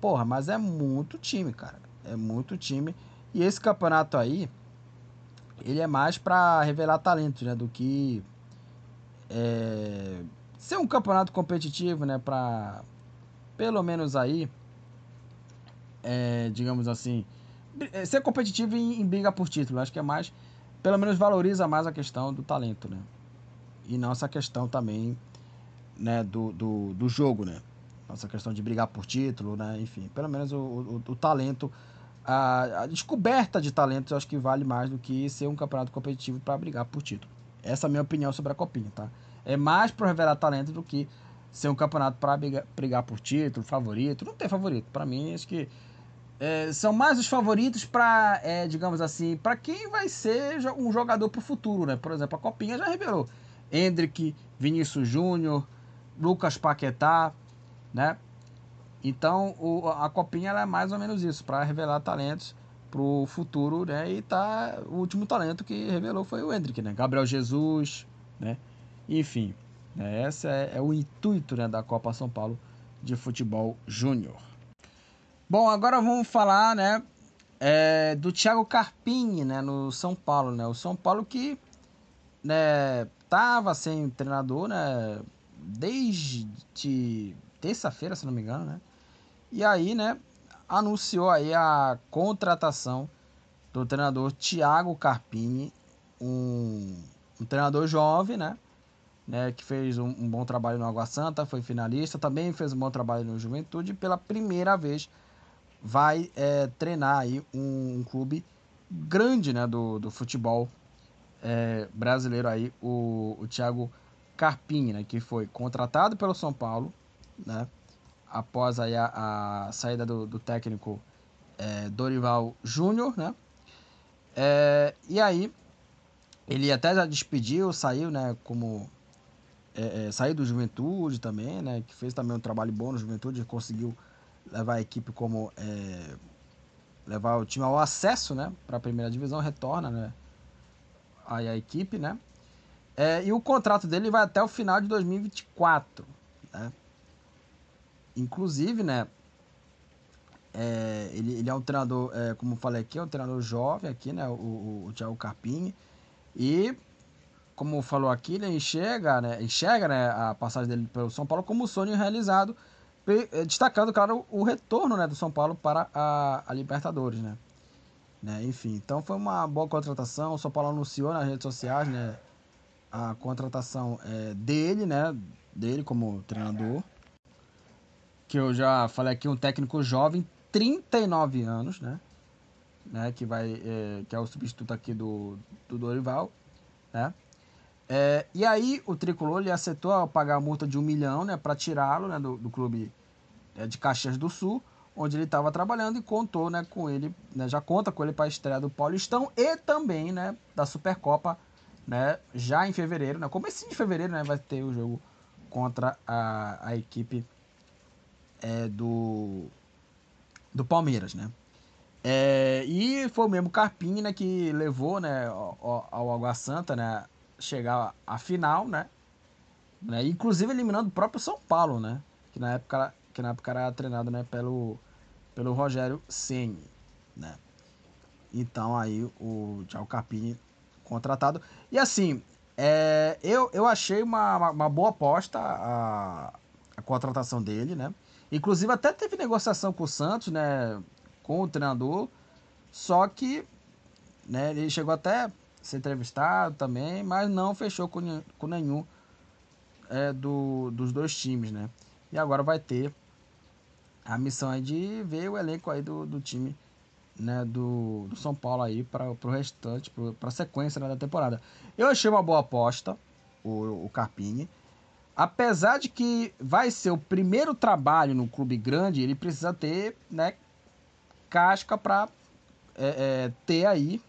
Porra, mas é muito time, cara. É muito time. E esse campeonato aí, ele é mais para revelar talentos, né? Do que é, ser um campeonato competitivo, né? Para pelo menos aí, é, digamos assim, é, ser competitivo em, em, briga por título. Acho que é mais, pelo menos valoriza mais a questão do talento, né? E não essa questão também, né? Do, do, do jogo, né? Essa questão de brigar por título, né? Enfim, pelo menos o, o, o talento, a, a, descoberta de talentos, eu acho que vale mais do que ser um campeonato competitivo para brigar por título. Essa é a minha opinião sobre a Copinha, tá? É mais para revelar talento do que ser um campeonato para brigar, por título, favorito. Não tem favorito. Para mim, acho que é, são mais os favoritos para, é, digamos assim, para quem vai ser um jogador para o futuro, né? Por exemplo, a Copinha já revelou. Hendrick, Vinícius Júnior, Lucas Paquetá, né? Então, o, a Copinha é mais ou menos isso, para revelar talentos pro futuro, né? E tá o último talento que revelou foi o Hendrick, né? Gabriel Jesus, né? Enfim, né? esse é, é, o intuito né, da Copa São Paulo de Futebol Júnior. Bom, agora vamos falar, né, é, do Thiago Carpini, né, no São Paulo, né? O São Paulo que, né, tava sem treinador, né, desde terça-feira, se não me engano, né? E aí, né, anunciou aí a contratação do treinador Thiago Carpini, um, um treinador jovem, né? né que fez um, um, bom trabalho no Água Santa, foi finalista, também fez um bom trabalho no Juventude e pela primeira vez vai é, treinar aí um, um, clube grande né, do, do futebol é, brasileiro aí, o, o Thiago Carpini, né, que foi contratado pelo São Paulo, né, após aí a, a saída do, do técnico é, Dorival Júnior, né, é, e aí ele até já despediu, saiu, né, como é, é, saiu do Juventude também, né, que fez também um trabalho bom no Juventude, conseguiu levar a equipe como é, levar o time ao acesso, né, para a primeira divisão, retorna, né, aí a equipe, né, é, e o contrato dele vai até o final de 2024, né, inclusive, né, é, ele, ele é um treinador, é, como falei aqui, é um treinador jovem aqui, né, o, o, o Thiago Carpini, e como falou aqui, ele enxerga, né, enxerga né, a passagem dele pelo São Paulo como um sonho realizado, eh, destacando, claro, o retorno né, do São Paulo para a, a Libertadores, né? né? Enfim, então foi uma boa contratação. O São Paulo anunciou nas redes sociais, né, a contratação é, dele, né, dele como treinador, que eu já falei aqui, um técnico jovem, 39 anos, né, né, que vai, é, que é o substituto aqui do, do Dorival, né. É, e aí o Tricolor ele aceitou pagar a multa de um milhão, né, para tirá-lo, né, do, do clube é, de Caxias do Sul, onde ele estava trabalhando e contou, né, com ele, né, já conta com ele para a estreia do Paulistão e também, né, da Supercopa, né, já em fevereiro, né, começo de fevereiro, né, vai ter o jogo contra a, a equipe é, do do Palmeiras, né. É, e foi o mesmo Carpini, né, que levou, né, ao, ao Água Santa, né, chegar à final, né? né? Inclusive eliminando o próprio São Paulo, né? Que na época, que na época era treinado né, pelo, pelo Rogério Ceni, né? Então aí o Thiago Carpini contratado. E assim, é, eu, eu achei uma, uma boa aposta a, a contratação dele, né? Inclusive até teve negociação com o Santos, né? Com o treinador. Só que né, ele chegou até ser entrevistado também, mas não fechou com, com nenhum é, do, dos dois times, né? E agora vai ter a missão aí de ver o elenco aí do, do time né, do, do São Paulo aí para o restante, para a sequência né, da temporada. Eu achei uma boa aposta o, o Carpini. Apesar de que vai ser o primeiro trabalho no clube grande, ele precisa ter né, casca para é, é, ter aí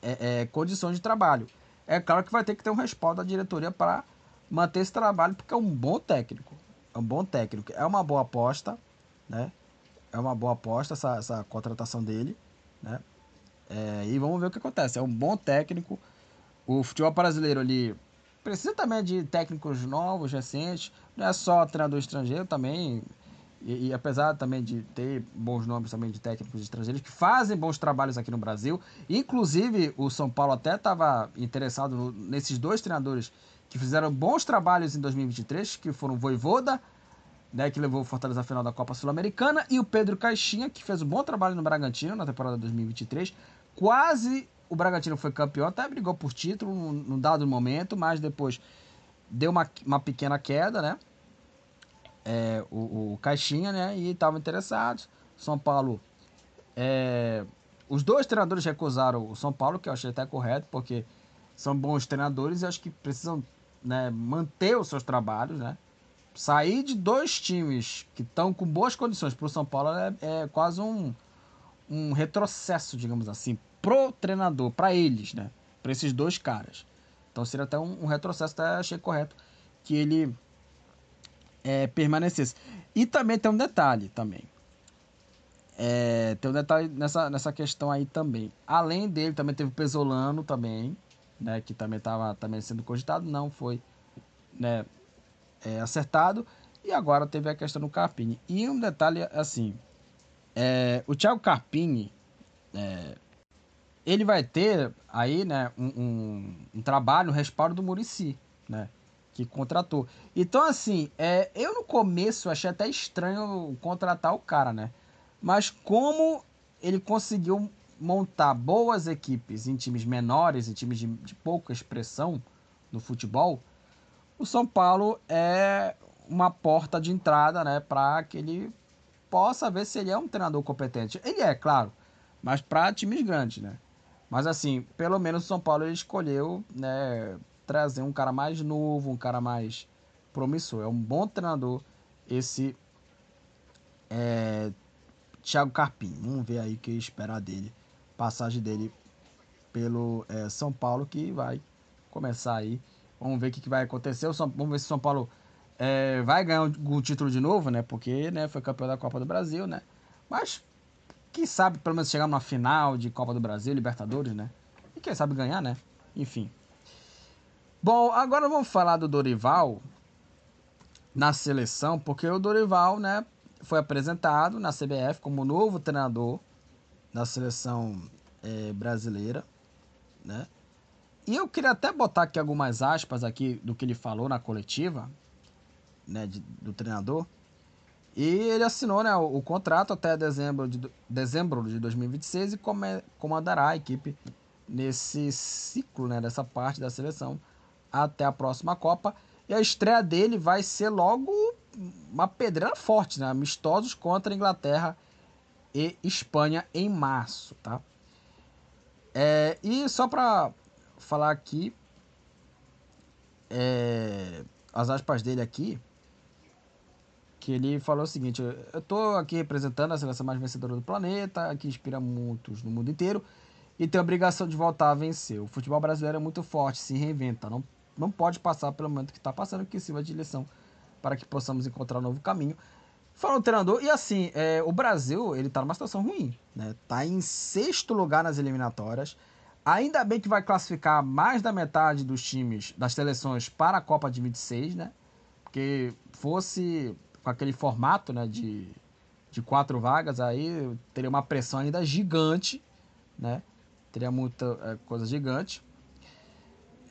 é, é, condições de trabalho. É claro que vai ter que ter um respaldo da diretoria para manter esse trabalho, porque é um bom técnico. É um bom técnico. É uma boa aposta, né? É uma boa aposta essa, essa contratação dele, né? É, e vamos ver o que acontece. É um bom técnico. O futebol brasileiro ali precisa também de técnicos novos, recentes. Não é só treinador estrangeiro também. E, e, apesar também de ter bons nomes também de técnicos estrangeiros que fazem bons trabalhos aqui no Brasil, inclusive o São Paulo até estava interessado no, nesses dois treinadores que fizeram bons trabalhos em 2023, que foram o Voivoda, né, que levou o Fortaleza à final da Copa Sul-Americana, e o Pedro Caixinha, que fez um bom trabalho no Bragantino na temporada 2023. Quase o Bragantino foi campeão, até brigou por título num, dado momento, mas depois deu uma, uma pequena queda, né? é, o, o, Caixinha, né? E estavam interessados. São Paulo. É, os dois treinadores recusaram o São Paulo, que eu achei até correto, porque são bons treinadores e acho que precisam né, manter os seus trabalhos, né? Sair de dois times que estão com boas condições para o São Paulo é, é, quase um, um retrocesso, digamos assim, pro treinador, para eles, né? Para esses dois caras. Então seria até um, um retrocesso, até achei correto que ele é, permanecesse. E também tem um detalhe também. É, tem um detalhe nessa, nessa questão aí também. Além dele, também teve o Pesolano também, né, que também estava também sendo cogitado, não foi né, é, acertado. E agora teve a questão do Carpini. E um detalhe assim, é, o Thiago Carpini, é, ele vai ter aí né, um, um, um trabalho, um respaldo do Murici, né? que contratou. Então, assim, é, eu no começo achei até estranho contratar o cara, né? Mas como ele conseguiu montar boas equipes em times menores, em times de, de pouca expressão no futebol, o São Paulo é uma porta de entrada, né, para que ele possa ver se ele é um treinador competente. Ele é, claro, mas para times grandes, né? Mas assim, pelo menos o São Paulo ele escolheu né, trazer um cara mais novo, um cara mais promissor. É um bom treinador esse é, Thiago Carpim. Vamos ver aí o que esperar dele. Passagem dele pelo é, São Paulo que vai começar aí. Vamos ver o que, vai acontecer. São, vamos ver se o São Paulo é, vai ganhar o, o, título de novo, né? Porque né, foi campeão da Copa do Brasil, né? Mas quem sabe pelo menos chegar numa final de Copa do Brasil, Libertadores, né? E quem sabe ganhar, né? Enfim. Bom, agora vamos falar do Dorival na seleção, porque o Dorival, né, foi apresentado na CBF como novo treinador da seleção é, brasileira, né? E eu queria até botar aqui algumas aspas aqui do que ele falou na coletiva, né, de, do treinador. E ele assinou né, o, contrato até dezembro de, dezembro de 2026 e come, comandará a equipe nesse ciclo, né, dessa parte da seleção até a próxima Copa. E a estreia dele vai ser logo uma pedreira forte, né? Amistosos contra Inglaterra e Espanha em março, tá? É, e só para falar aqui, é, as aspas dele aqui, que ele falou o seguinte: eu estou aqui representando a seleção mais vencedora do planeta, que inspira muitos no mundo inteiro e tem a obrigação de voltar a vencer. O futebol brasileiro é muito forte, se reinventa, não, não pode passar pelo momento que está passando, que sirva de lição para que possamos encontrar um novo caminho. Falou o treinador, e assim, é, o Brasil, ele tá numa situação ruim, né? Tá em sexto lugar nas eliminatórias. Ainda bem que vai classificar mais da metade dos times, das seleções, para a Copa de 26, né? Porque fosse com aquele formato, né, de, de quatro vagas, aí teria uma pressão ainda gigante, né? Teria muita é, coisa gigante.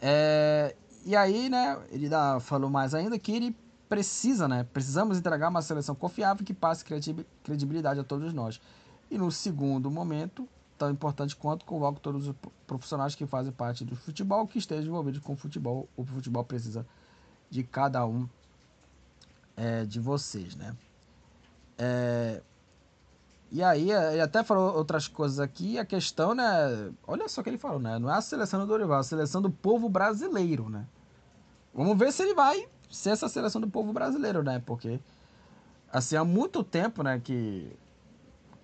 É, e aí, né, ele dá, falou mais ainda que ele precisa, né? Precisamos entregar uma seleção confiável que passe credibilidade a todos nós. E no segundo momento, tão importante quanto, convoco todos os profissionais que fazem parte do futebol, que estejam envolvidos com o futebol. O futebol precisa de cada um é, de vocês, né? É, e aí, ele até falou outras coisas aqui. A questão, né? Olha só o que ele falou, né? Não é a seleção do Dorival, é a seleção do povo brasileiro, né? Vamos ver se ele vai ser essa seleção do povo brasileiro, né? Porque, assim, há muito tempo, né, que,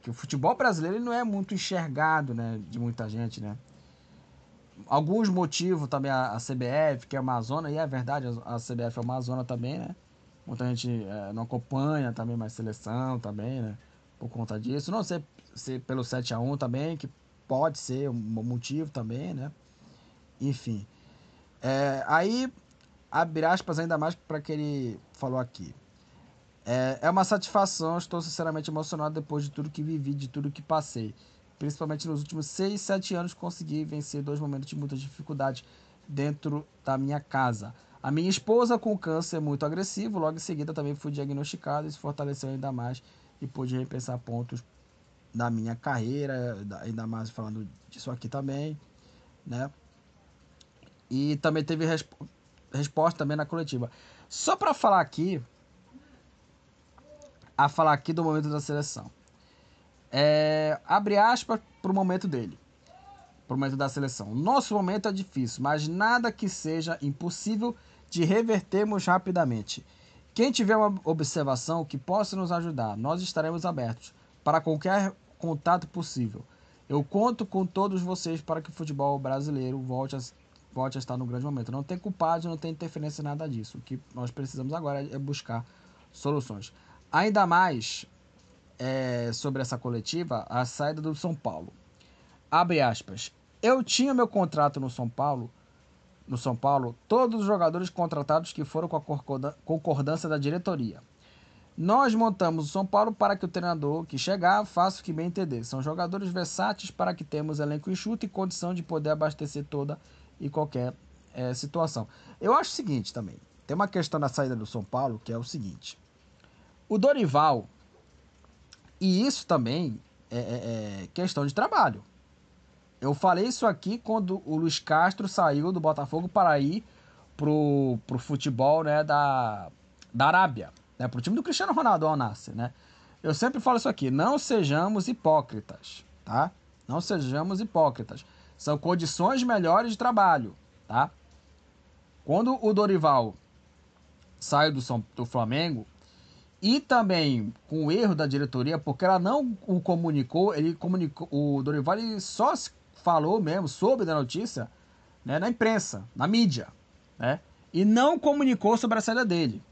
que o futebol brasileiro não é muito enxergado, né, de muita gente, né? Alguns motivos também a, a CBF, que é a Amazônia, e é verdade, a, a CBF é a Amazônia também, né? Muita gente é, não acompanha também mais seleção também, né? Por conta disso. Não sei se pelo 7 a 1 também, que pode ser um motivo também, né? Enfim. É, aí abre aspas ainda mais para que ele falou aqui. É, é uma satisfação, estou sinceramente emocionado depois de tudo que vivi, de tudo que passei. Principalmente nos últimos 6, 7 anos consegui vencer dois momentos de muita dificuldade dentro da minha casa. A minha esposa com câncer muito agressivo, logo em seguida também fui diagnosticado e se fortaleceu ainda mais e pude repensar pontos da minha carreira, ainda mais falando disso aqui também, né? E também teve resposta também na coletiva. Só para falar aqui, a falar aqui do momento da seleção. É, abre aspas para o momento dele, para o momento da seleção. Nosso momento é difícil, mas nada que seja impossível de revertermos rapidamente. Quem tiver uma observação que possa nos ajudar, nós estaremos abertos para qualquer contato possível. Eu conto com todos vocês para que o futebol brasileiro volte a volte a estar no grande momento. Não tem culpado, não tem interferência, nada disso. O que nós precisamos agora é buscar soluções. Ainda mais é, sobre essa coletiva, a saída do São Paulo. Abre aspas. Eu tinha meu contrato no São Paulo, no São Paulo, todos os jogadores contratados que foram com a concordância da diretoria. Nós montamos o São Paulo para que o treinador que chegar faça o que bem entender. São jogadores versáteis para que temos elenco enxuto e condição de poder abastecer toda e qualquer é, situação. Eu acho o seguinte também. Tem uma questão na saída do São Paulo que é o seguinte. O Dorival, e isso também é, é, é questão de trabalho. Eu falei isso aqui quando o Luiz Castro saiu do Botafogo para ir pro, pro futebol né, da, da Arábia, né, pro time do Cristiano Ronaldo ao Nasser, né? Eu sempre falo isso aqui, não sejamos hipócritas, tá? Não sejamos hipócritas. São condições melhores de trabalho, tá? Quando o Dorival saiu do, São, do Flamengo, e também com o erro da diretoria, porque ela não o comunicou, ele comunicou, o Dorival só falou mesmo, soube da notícia, né, na imprensa, na mídia, né, e não comunicou sobre a saída dele,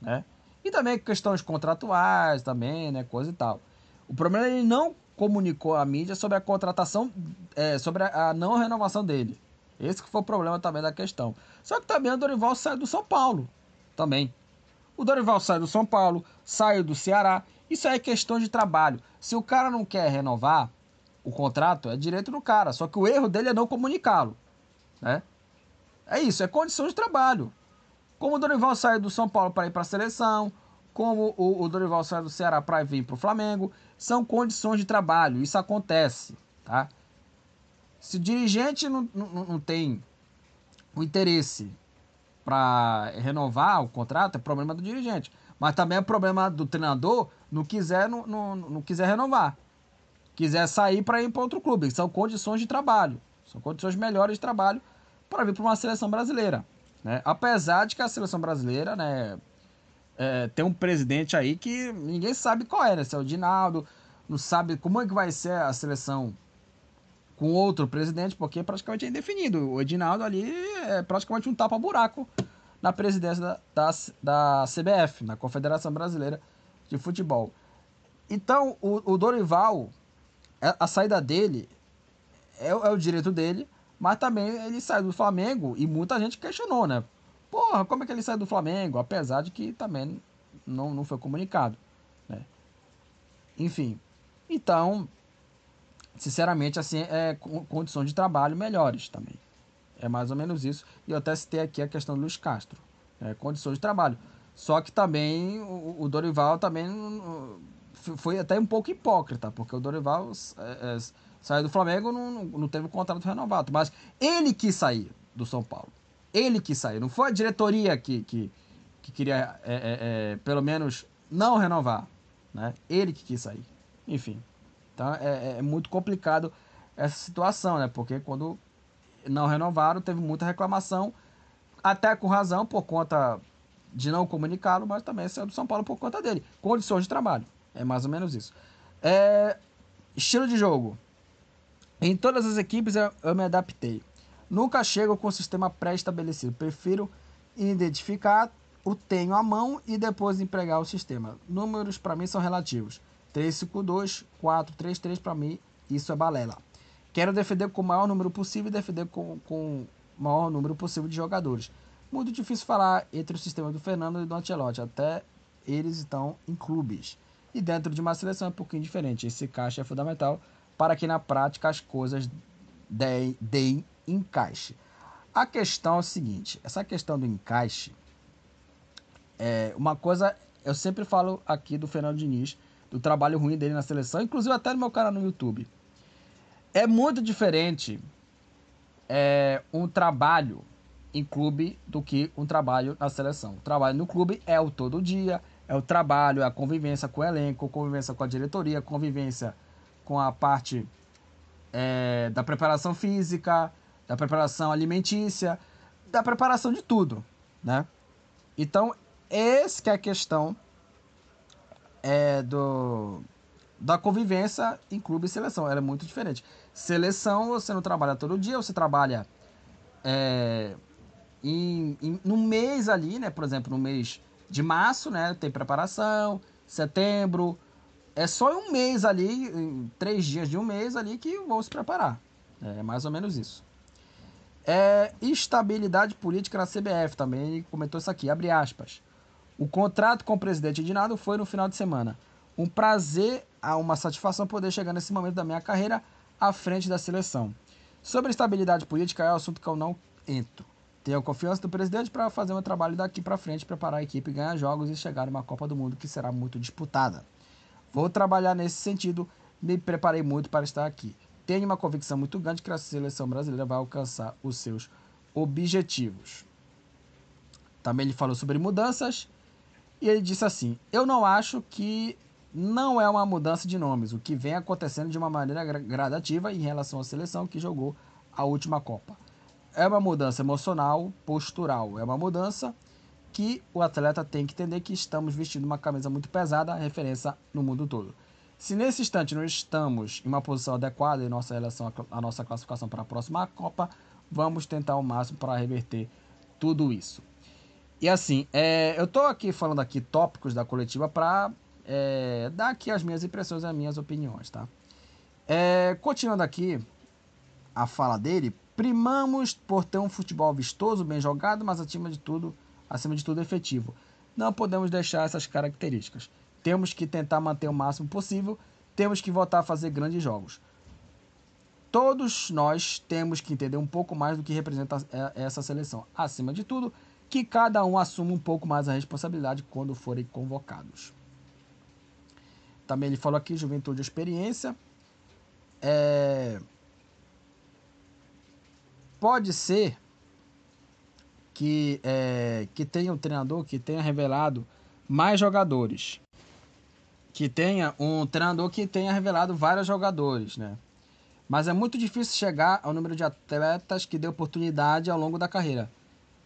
né, e também questões contratuais também, né, coisa e tal. O problema é ele não comunicou à mídia sobre a contratação, é, sobre a, a não renovação dele. Esse que foi o problema também da questão. Só que também o Dorival saiu do São Paulo, também. O Dorival sai do São Paulo, saiu do Ceará. Isso aí é questão de trabalho. Se o cara não quer renovar o contrato, é direito do cara. Só que o erro dele é não comunicá-lo. Né? É isso, é condição de trabalho. Como o Dorival saiu do São Paulo para ir para a seleção, como o, o Dorival saiu do Ceará para vir para o Flamengo, são condições de trabalho. Isso acontece. Tá? Se o dirigente não, não, não tem o interesse para renovar o contrato, é problema do dirigente. Mas também é problema do treinador não quiser, não, não, não quiser renovar. Quiser sair para ir para outro clube. São condições de trabalho. São condições melhores de trabalho para vir para uma seleção brasileira. Né? Apesar de que a seleção brasileira né, é, tem um presidente aí que ninguém sabe qual é, né? Se é o Dinaldo, não sabe como é que vai ser a seleção com outro presidente, porque praticamente é indefinido. O Edinaldo ali é praticamente um tapa-buraco na presidência da, da, da, CBF, na Confederação Brasileira de Futebol. Então, o, o Dorival, a saída dele é, é, o direito dele, mas também ele saiu do Flamengo e muita gente questionou, né? Porra, como é que ele saiu do Flamengo? Apesar de que também não, não foi comunicado, né? Enfim, então sinceramente, assim, é condições de trabalho melhores também. É mais ou menos isso. E eu até citei aqui a questão do Luiz Castro. É, condições de trabalho. Só que também o, o Dorival também foi até um pouco hipócrita, porque o Dorival é, é, saiu do Flamengo não, não teve o contrato renovado. Mas ele quis sair do São Paulo. Ele quis sair. Não foi a diretoria que, que, que queria, é, é, é pelo menos, não renovar. Né? Ele que quis sair. Enfim. Então é, é muito complicado essa situação, né? Porque quando não renovaram, teve muita reclamação, até com razão, por conta de não comunicá-lo, mas também saiu do São Paulo por conta dele. Condições de trabalho. É mais ou menos isso. É, estilo de jogo. Em todas as equipes eu, eu me adaptei. Nunca chego com o sistema pré-estabelecido. Prefiro identificar o tenho à mão e depois empregar o sistema. Números para mim são relativos. 352, 433 para mim, isso é balela. Quero defender com o maior número possível e defender com, com o maior número possível de jogadores. Muito difícil falar entre o sistema do Fernando e do Ancelotti, até eles estão em clubes. E dentro de uma seleção é um pouquinho diferente. Esse caixa é fundamental para que na prática as coisas deem, deem encaixe. A questão é o seguinte: essa questão do encaixe é uma coisa. Eu sempre falo aqui do Fernando Diniz do trabalho ruim dele na seleção, inclusive até no meu canal no YouTube. É muito diferente é, um trabalho em clube do que um trabalho na seleção. O trabalho no clube é o todo dia, é o trabalho, é a convivência com o elenco, convivência com a diretoria, convivência com a parte é, da preparação física, da preparação alimentícia, da preparação de tudo, né? Então, essa que é a questão é, do, da convivência em clube e seleção. Ela é muito diferente. Seleção, você não trabalha todo dia, você trabalha é, em, em, no mês ali, né? Por exemplo, no mês de março, né? Tem preparação, setembro. É só um mês ali, três dias de um mês ali que vão se preparar. É mais ou menos isso. É, estabilidade política na CBF também, comentou isso aqui, abre aspas. O contrato com o presidente Edinaldo foi no final de semana. Um prazer, uma satisfação poder chegar nesse momento da minha carreira à frente da seleção. Sobre estabilidade política é um assunto que eu não entro. Tenho confiança do presidente para fazer meu trabalho daqui para frente, preparar a equipe, ganhar jogos e chegar numa Copa do Mundo que será muito disputada. Vou trabalhar nesse sentido, me preparei muito para estar aqui. Tenho uma convicção muito grande que a seleção brasileira vai alcançar os seus objetivos. Também ele falou sobre mudanças e ele disse assim: Eu não acho que não é uma mudança de nomes, o que vem acontecendo de uma maneira gradativa em relação à seleção que jogou a última Copa. É uma mudança emocional, postural. É uma mudança que o atleta tem que entender que estamos vestindo uma camisa muito pesada, referência no mundo todo. Se nesse instante não estamos em uma posição adequada em nossa relação à nossa classificação para a próxima Copa, vamos tentar o máximo para reverter tudo isso. E assim, é, eu estou aqui falando aqui tópicos da coletiva para é, dar aqui as minhas impressões as minhas opiniões, tá? É, continuando aqui a fala dele, primamos por ter um futebol vistoso, bem jogado, mas acima de tudo, acima de tudo efetivo. Não podemos deixar essas características. Temos que tentar manter o máximo possível, temos que voltar a fazer grandes jogos. Todos nós temos que entender um pouco mais do que representa essa seleção. Acima de tudo, que cada um assuma um pouco mais a responsabilidade quando forem convocados. Também ele falou aqui juventude e experiência. É... Pode ser que, é, que tenha um treinador que tenha revelado mais jogadores. Que tenha um treinador que tenha revelado vários jogadores, né? Mas é muito difícil chegar ao número de atletas que dê oportunidade ao longo da carreira.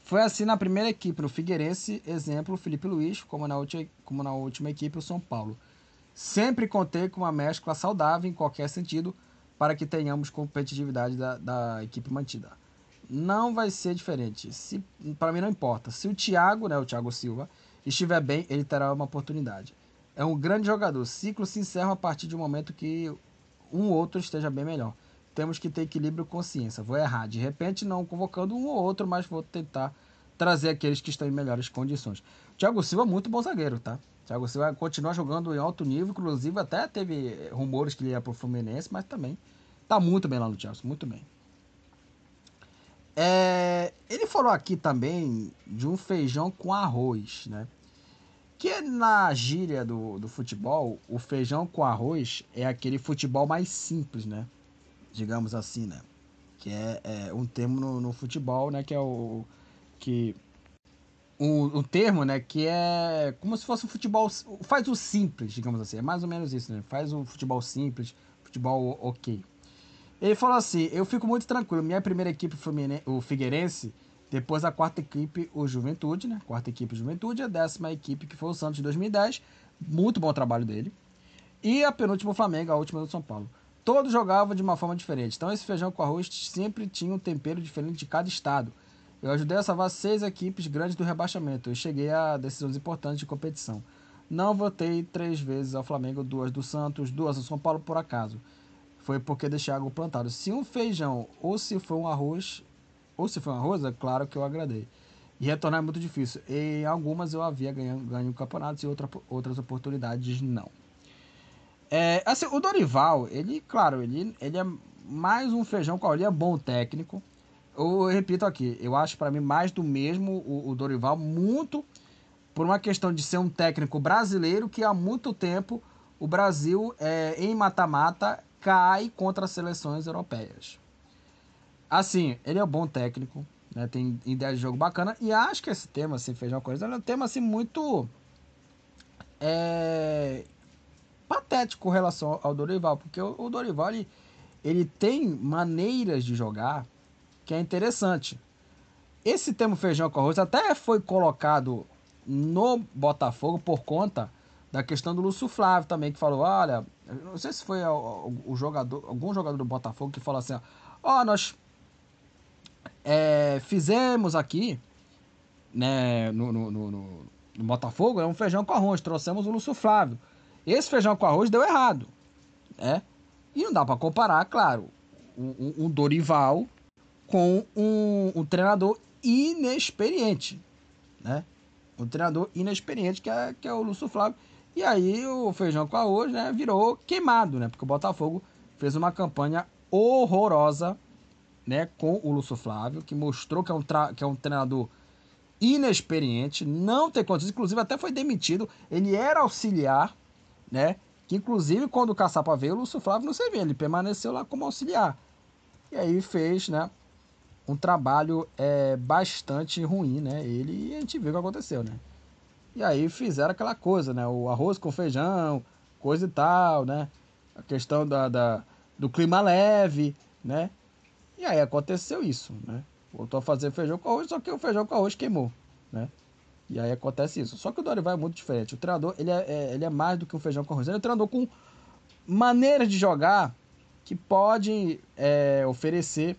Foi assim na primeira equipe, no Figueirense, exemplo, Felipe Luiz, como na, última, como na última equipe, o São Paulo. Sempre contei com uma mescla saudável em qualquer sentido para que tenhamos competitividade da, da equipe mantida. Não vai ser diferente. Se Para mim não importa. Se o Thiago, né, o Thiago Silva, estiver bem, ele terá uma oportunidade. É um grande jogador. O ciclo se encerra a partir de um momento que um ou outro esteja bem melhor temos que ter equilíbrio e consciência. Vou errar, de repente não convocando um ou outro, mas vou tentar trazer aqueles que estão em melhores condições. Thiago Silva é muito bom zagueiro, tá? Thiago Silva continua jogando em alto nível, inclusive até teve rumores que ele ia pro Fluminense, mas também tá muito bem lá no Chelsea, muito bem. É, ele falou aqui também de um feijão com arroz, né? Que na gíria do, do futebol, o feijão com arroz é aquele futebol mais simples, né? digamos assim, né? Que é, é um termo no, no, futebol, né? Que é o que um, um termo, né? Que é como se fosse o futebol faz o simples, digamos assim. É mais ou menos isso, né? Faz o futebol simples, futebol ok. Ele falou assim: eu fico muito tranquilo. Minha primeira equipe o Figueirense, depois a quarta equipe, o Juventude, né? Quarta equipe, o Juventude, a décima equipe que foi o Santos de 2010. Muito bom trabalho dele. E a penúltima, o Flamengo, a última do São Paulo todos jogavam de uma forma diferente. Então esse feijão com arroz sempre tinha um tempero diferente de cada estado. Eu ajudei a salvar seis equipes grandes do rebaixamento. Eu cheguei a decisões importantes de competição. Não votei três vezes ao Flamengo, duas do Santos, duas ao São Paulo por acaso. Foi porque deixei algo plantado. Se um feijão ou se foi um arroz, ou se foi um arroz, é claro que eu agradei. E retornar é muito difícil. Em algumas eu havia ganho, ganho campeonatos e outra, outras oportunidades não. É, assim, o Dorival, ele, claro, ele, ele é mais um feijão com ele é bom técnico. Eu repito aqui, eu acho para mim mais do mesmo o, o, Dorival, muito por uma questão de ser um técnico brasileiro que há muito tempo o Brasil, é, em mata-mata, cai contra as seleções europeias. Assim, ele é um bom técnico, né, tem ideia de jogo bacana, e acho que esse tema, assim, feijão com é um tema assim, muito. É, patético com relação ao Dorival, porque o, Dorival ele, ele tem maneiras de jogar que é interessante. Esse termo feijão com arroz até foi colocado no Botafogo por conta da questão do Lúcio Flávio também, que falou, olha, não sei se foi o, jogador, algum jogador do Botafogo que falou assim, ó, nós é, fizemos aqui, né, no, no, no, no Botafogo, é um feijão com arroz, trouxemos o Lúcio Flávio. Esse feijão com arroz deu errado, né? E não dá para comparar, claro, um, um, Dorival com um, um, treinador inexperiente, né? Um treinador inexperiente que é, que é o Lúcio Flávio. E aí o feijão com arroz, né, virou queimado, né? Porque o Botafogo fez uma campanha horrorosa, né, com o Lúcio Flávio, que mostrou que é um, que é um treinador inexperiente, não tem condições, inclusive até foi demitido. Ele era auxiliar né? Que inclusive quando o Caçapa veio, o Lúcio Flávio não servia, ele permaneceu lá como auxiliar. E aí fez, né? Um trabalho é, bastante ruim, né? Ele e a gente viu o que aconteceu, né? E aí fizeram aquela coisa, né? O arroz com feijão, coisa e tal, né? A questão da, da do clima leve, né? E aí aconteceu isso, né? Voltou a fazer feijão com arroz, só que o feijão com arroz queimou, né? E aí acontece isso. Só que o Dorival é muito diferente. O treinador, ele é, é ele é mais do que um feijão com arroz. Ele é um treinador com maneiras de jogar que pode é, oferecer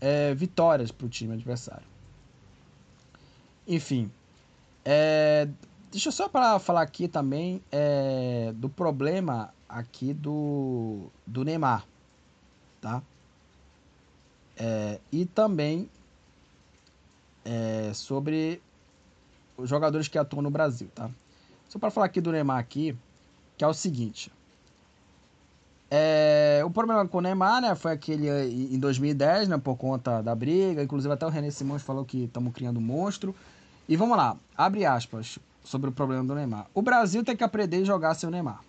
é, vitórias para o time adversário. Enfim, é, deixa eu só para falar aqui também é, do problema aqui do, do Neymar, tá? É, e também é, sobre os jogadores que atuam no Brasil, tá? Só para falar aqui do Neymar aqui, que é o seguinte. É, o problema com o Neymar, né, foi aquele em 2010, né, por conta da briga. Inclusive até o René Simões falou que estamos criando um monstro. E vamos lá, abre aspas sobre o problema do Neymar. O Brasil tem que aprender a jogar sem o Neymar.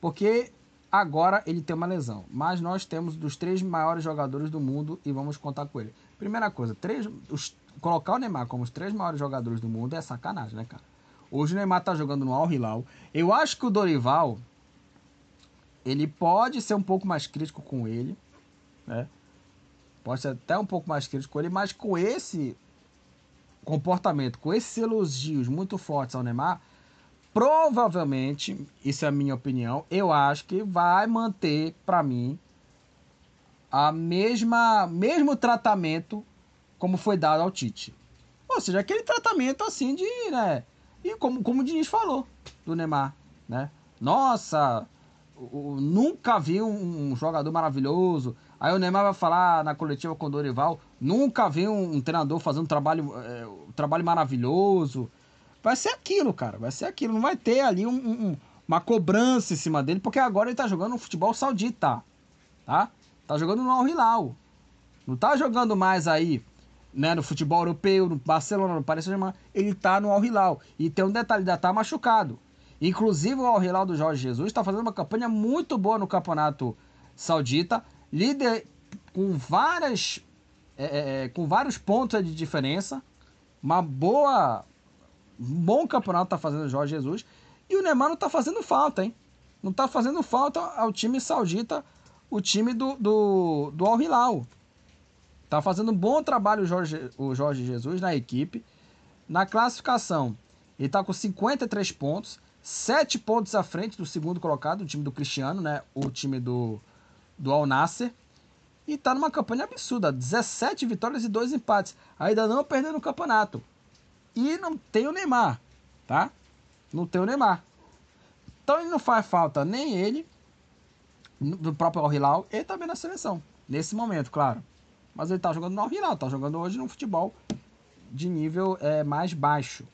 Porque agora ele tem uma lesão. Mas nós temos dos três maiores jogadores do mundo e vamos contar com ele. Primeira coisa, três, os, colocar o Neymar como os três maiores jogadores do mundo é sacanagem, né, cara? Hoje o Neymar tá jogando no Al Hilal. Eu acho que o Dorival ele pode ser um pouco mais crítico com ele, né? Pode ser até um pouco mais crítico com ele, mas com esse comportamento, com esses elogios muito fortes ao Neymar, provavelmente, isso é a minha opinião, eu acho que vai manter para mim a mesma mesmo tratamento como foi dado ao Tite. Ou seja, aquele tratamento assim de, né, e como como o Diniz falou do Neymar, né? Nossa, nunca vi um, um, jogador maravilhoso. Aí o Neymar vai falar na coletiva com o Dorival, nunca vi um, um treinador fazendo um trabalho, é, um trabalho maravilhoso. Vai ser aquilo, cara, vai ser aquilo. Não vai ter ali um, uma cobrança em cima dele, porque agora ele tá jogando no futebol saudita, tá? Tá jogando no Al Hilal. Não tá jogando mais aí, né, no futebol europeu, no Barcelona, no Paris Saint-Germain. Ele tá no Al Hilal. E tem um detalhe, ainda tá machucado. Inclusive o Al Hilal do Jorge Jesus está fazendo uma campanha muito boa no campeonato saudita, líder com várias é, é, é, com vários pontos de diferença, uma boa bom campeonato está fazendo o Jorge Jesus e o Neymar não está fazendo falta, hein? Não está fazendo falta ao time saudita, o time do, do, do Al Hilal. Tá fazendo um bom trabalho o Jorge, o Jorge Jesus na equipe. Na classificação, ele está com 53 pontos sete pontos à frente do segundo colocado, o time do Cristiano, né? O time do, do Al Nasser. E tá numa campanha absurda. 17 vitórias e 2 empates. Ainda não perdendo o campeonato. E não tem o Neymar, tá? Não tem o Neymar. Então ele não faz falta nem ele, do próprio Al Hilal, e também na seleção. Nesse momento, claro. Mas ele tá jogando no Al Hilal, tá jogando hoje no futebol de nível é, mais baixo.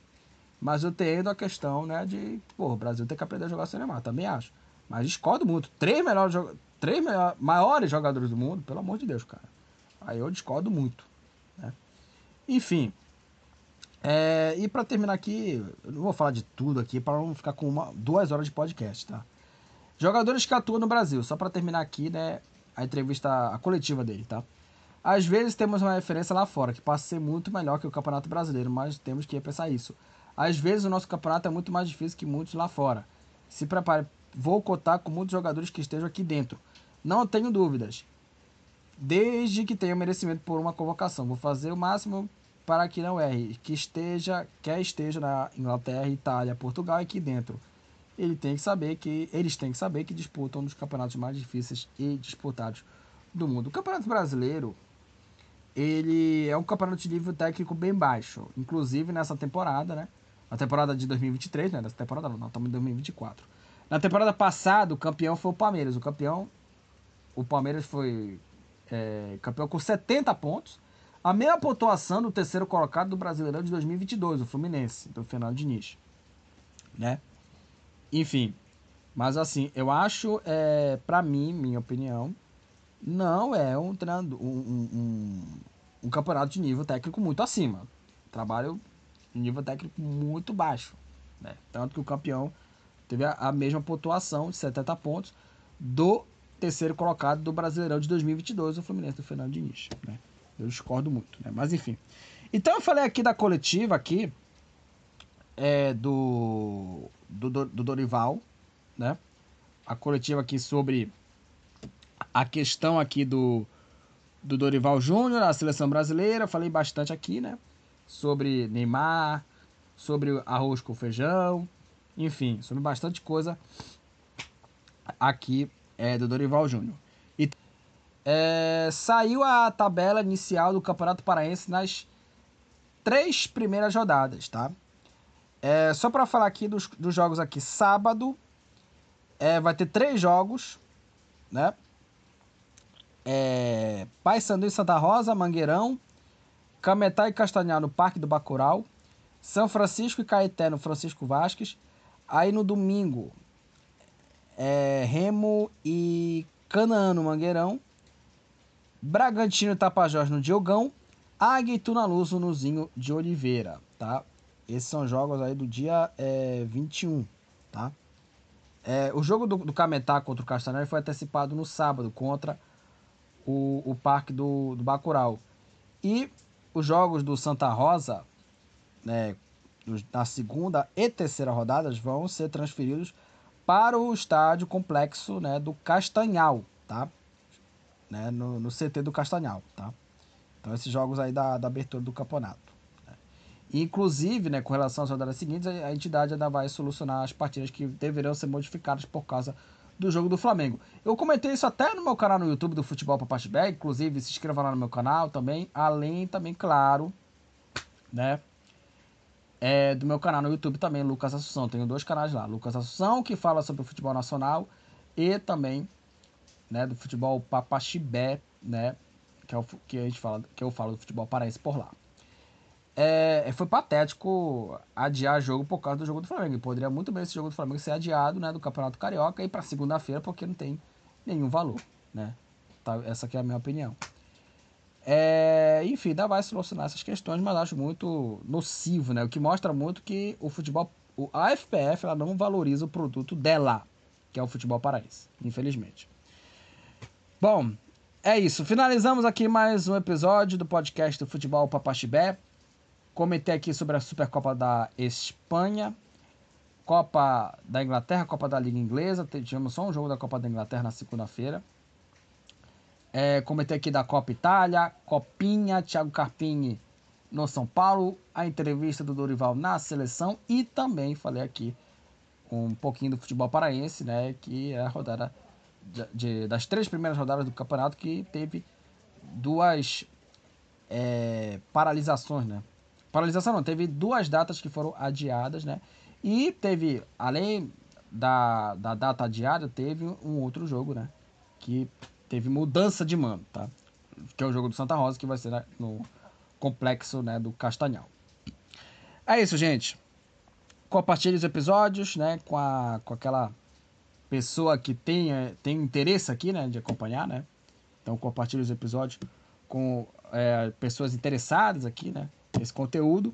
Mas eu tenho a questão, né, de, pô, o Brasil tem que aprender a jogar sem Neymar, também acho. Mas discordo muito. Três melhores três maiores jogadores do mundo, pelo amor de Deus, cara. Aí eu discordo muito, né? Enfim. É, e para terminar aqui, eu não vou falar de tudo aqui para não ficar com uma, duas horas de podcast, tá? Jogadores que atuam no Brasil, só para terminar aqui, né, a entrevista, a coletiva dele, tá? Às vezes temos uma referência lá fora que passa a ser muito melhor que o Campeonato Brasileiro, mas temos que pensar isso. Às vezes o nosso campeonato é muito mais difícil que muitos lá fora. Se prepare, vou cotar com muitos jogadores que estejam aqui dentro. Não tenho dúvidas. Desde que tenha merecimento por uma convocação, vou fazer o máximo para que não erre, que esteja, quer esteja na Inglaterra, Itália, Portugal aqui dentro. Ele tem que saber que eles têm que saber que disputam um dos campeonatos mais difíceis e disputados do mundo. O Campeonato Brasileiro ele é um campeonato de nível técnico bem baixo, inclusive nessa temporada, né? Na temporada de 2023, né? Nessa temporada não, estamos em 2024. Na temporada passada, o campeão foi o Palmeiras. O campeão. O Palmeiras foi é, campeão com 70 pontos. A mesma pontuação do terceiro colocado do Brasileirão de 2022, o Fluminense, do Fernando Diniz. Né? Enfim. Mas assim, eu acho, é, para mim, minha opinião, não é um, um, um, um campeonato de nível técnico muito acima. Trabalho nível técnico muito baixo. Né? Tanto que o campeão teve a, a, mesma pontuação de 70 pontos do terceiro colocado do Brasileirão de 2022, o Fluminense do Fernando Diniz. Né? Eu discordo muito, né? mas enfim. Então eu falei aqui da coletiva aqui é, do, do, do Dorival, né? A coletiva aqui sobre a questão aqui do, do Dorival Júnior, a seleção brasileira. Falei bastante aqui, né? Sobre Neymar, sobre arroz com feijão, enfim, sobre bastante coisa aqui é, do Dorival Júnior. E é, saiu a tabela inicial do Campeonato Paraense nas três primeiras rodadas, tá? É, só para falar aqui dos, dos jogos aqui, sábado é, vai ter três jogos, né? É, em Santa Rosa, Mangueirão, Cametá e Castanhal no Parque do Bacurau, São Francisco e Caeté no Francisco Vasques. Aí no domingo, é, Remo e Canaã no Mangueirão, Bragantino e Tapajós no Diogão, Águia e Tunaluso no Zinho de Oliveira, tá? Esses são jogos aí do dia é, 21, tá? É, o jogo do, do Cametá contra o Castanhal foi antecipado no sábado contra o, o Parque do, do Bacurau. E os jogos do Santa Rosa, né, na segunda e terceira rodadas, vão ser transferidos para o estádio complexo né, do Castanhal, tá? Né, no, no CT do Castanhal, tá? Então esses jogos aí da, da abertura do campeonato. Né? Inclusive, né, com relação às rodadas seguintes, a entidade ainda vai solucionar as partidas que deverão ser modificadas por causa do jogo do Flamengo. Eu comentei isso até no meu canal no YouTube do Futebol para Patchback, inclusive se inscreva lá no meu canal também, além também, claro, né, é, do meu canal no YouTube também, Lucas Assunção. Tenho dois canais lá, Lucas Assunção, que fala sobre o futebol nacional, e também, né, do futebol Papaxibé, né, que é o que a gente fala, que eu falo do futebol paraense por lá. É, foi patético adiar jogo por causa do jogo do Flamengo. Poderia muito bem esse jogo do Flamengo ser adiado, né, do Campeonato Carioca e para segunda-feira, porque não tem nenhum valor, né? Tá, essa é a minha opinião. É, enfim, ainda vai solucionar essas questões, mas acho muito nocivo, né? O que mostra muito que o futebol, o, a FPF, ela não valoriza o produto dela, que é o futebol paraense, infelizmente. Bom, é isso. Finalizamos aqui mais um episódio do podcast do Futebol Papaxibé. Comentei aqui sobre a Supercopa da Espanha, Copa da Inglaterra, Copa da Liga Inglesa. Tivemos só um jogo da Copa da Inglaterra na segunda-feira. É, comentei aqui da Copa Itália, Copinha, Thiago Carpini no São Paulo, a entrevista do Dorival na seleção e também falei aqui um pouquinho do futebol paraense, né, que é a rodada de, de das três primeiras rodadas do campeonato que teve duas é, paralisações, né? Paralisação não, teve duas datas que foram adiadas, né? E teve, além da, da data adiada, teve um outro jogo, né? Que teve mudança de mando, tá? Que é o jogo do Santa Rosa, que vai ser no complexo né, do Castanhal. É isso, gente. Compartilhe os episódios, né? Com, a, com aquela pessoa que tem, tem interesse aqui, né? De acompanhar, né? Então compartilhe os episódios com é, pessoas interessadas aqui, né? Esse conteúdo.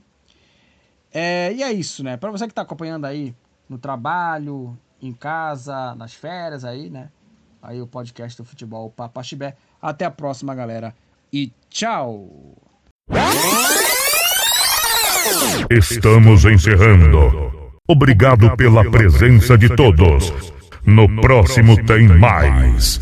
É, e é isso, né? Para você que está acompanhando aí no trabalho, em casa, nas férias aí, né? Aí o podcast do futebol Papaxibé. Até a próxima, galera, e tchau! Estamos encerrando. Obrigado pela presença de todos. No próximo tem mais.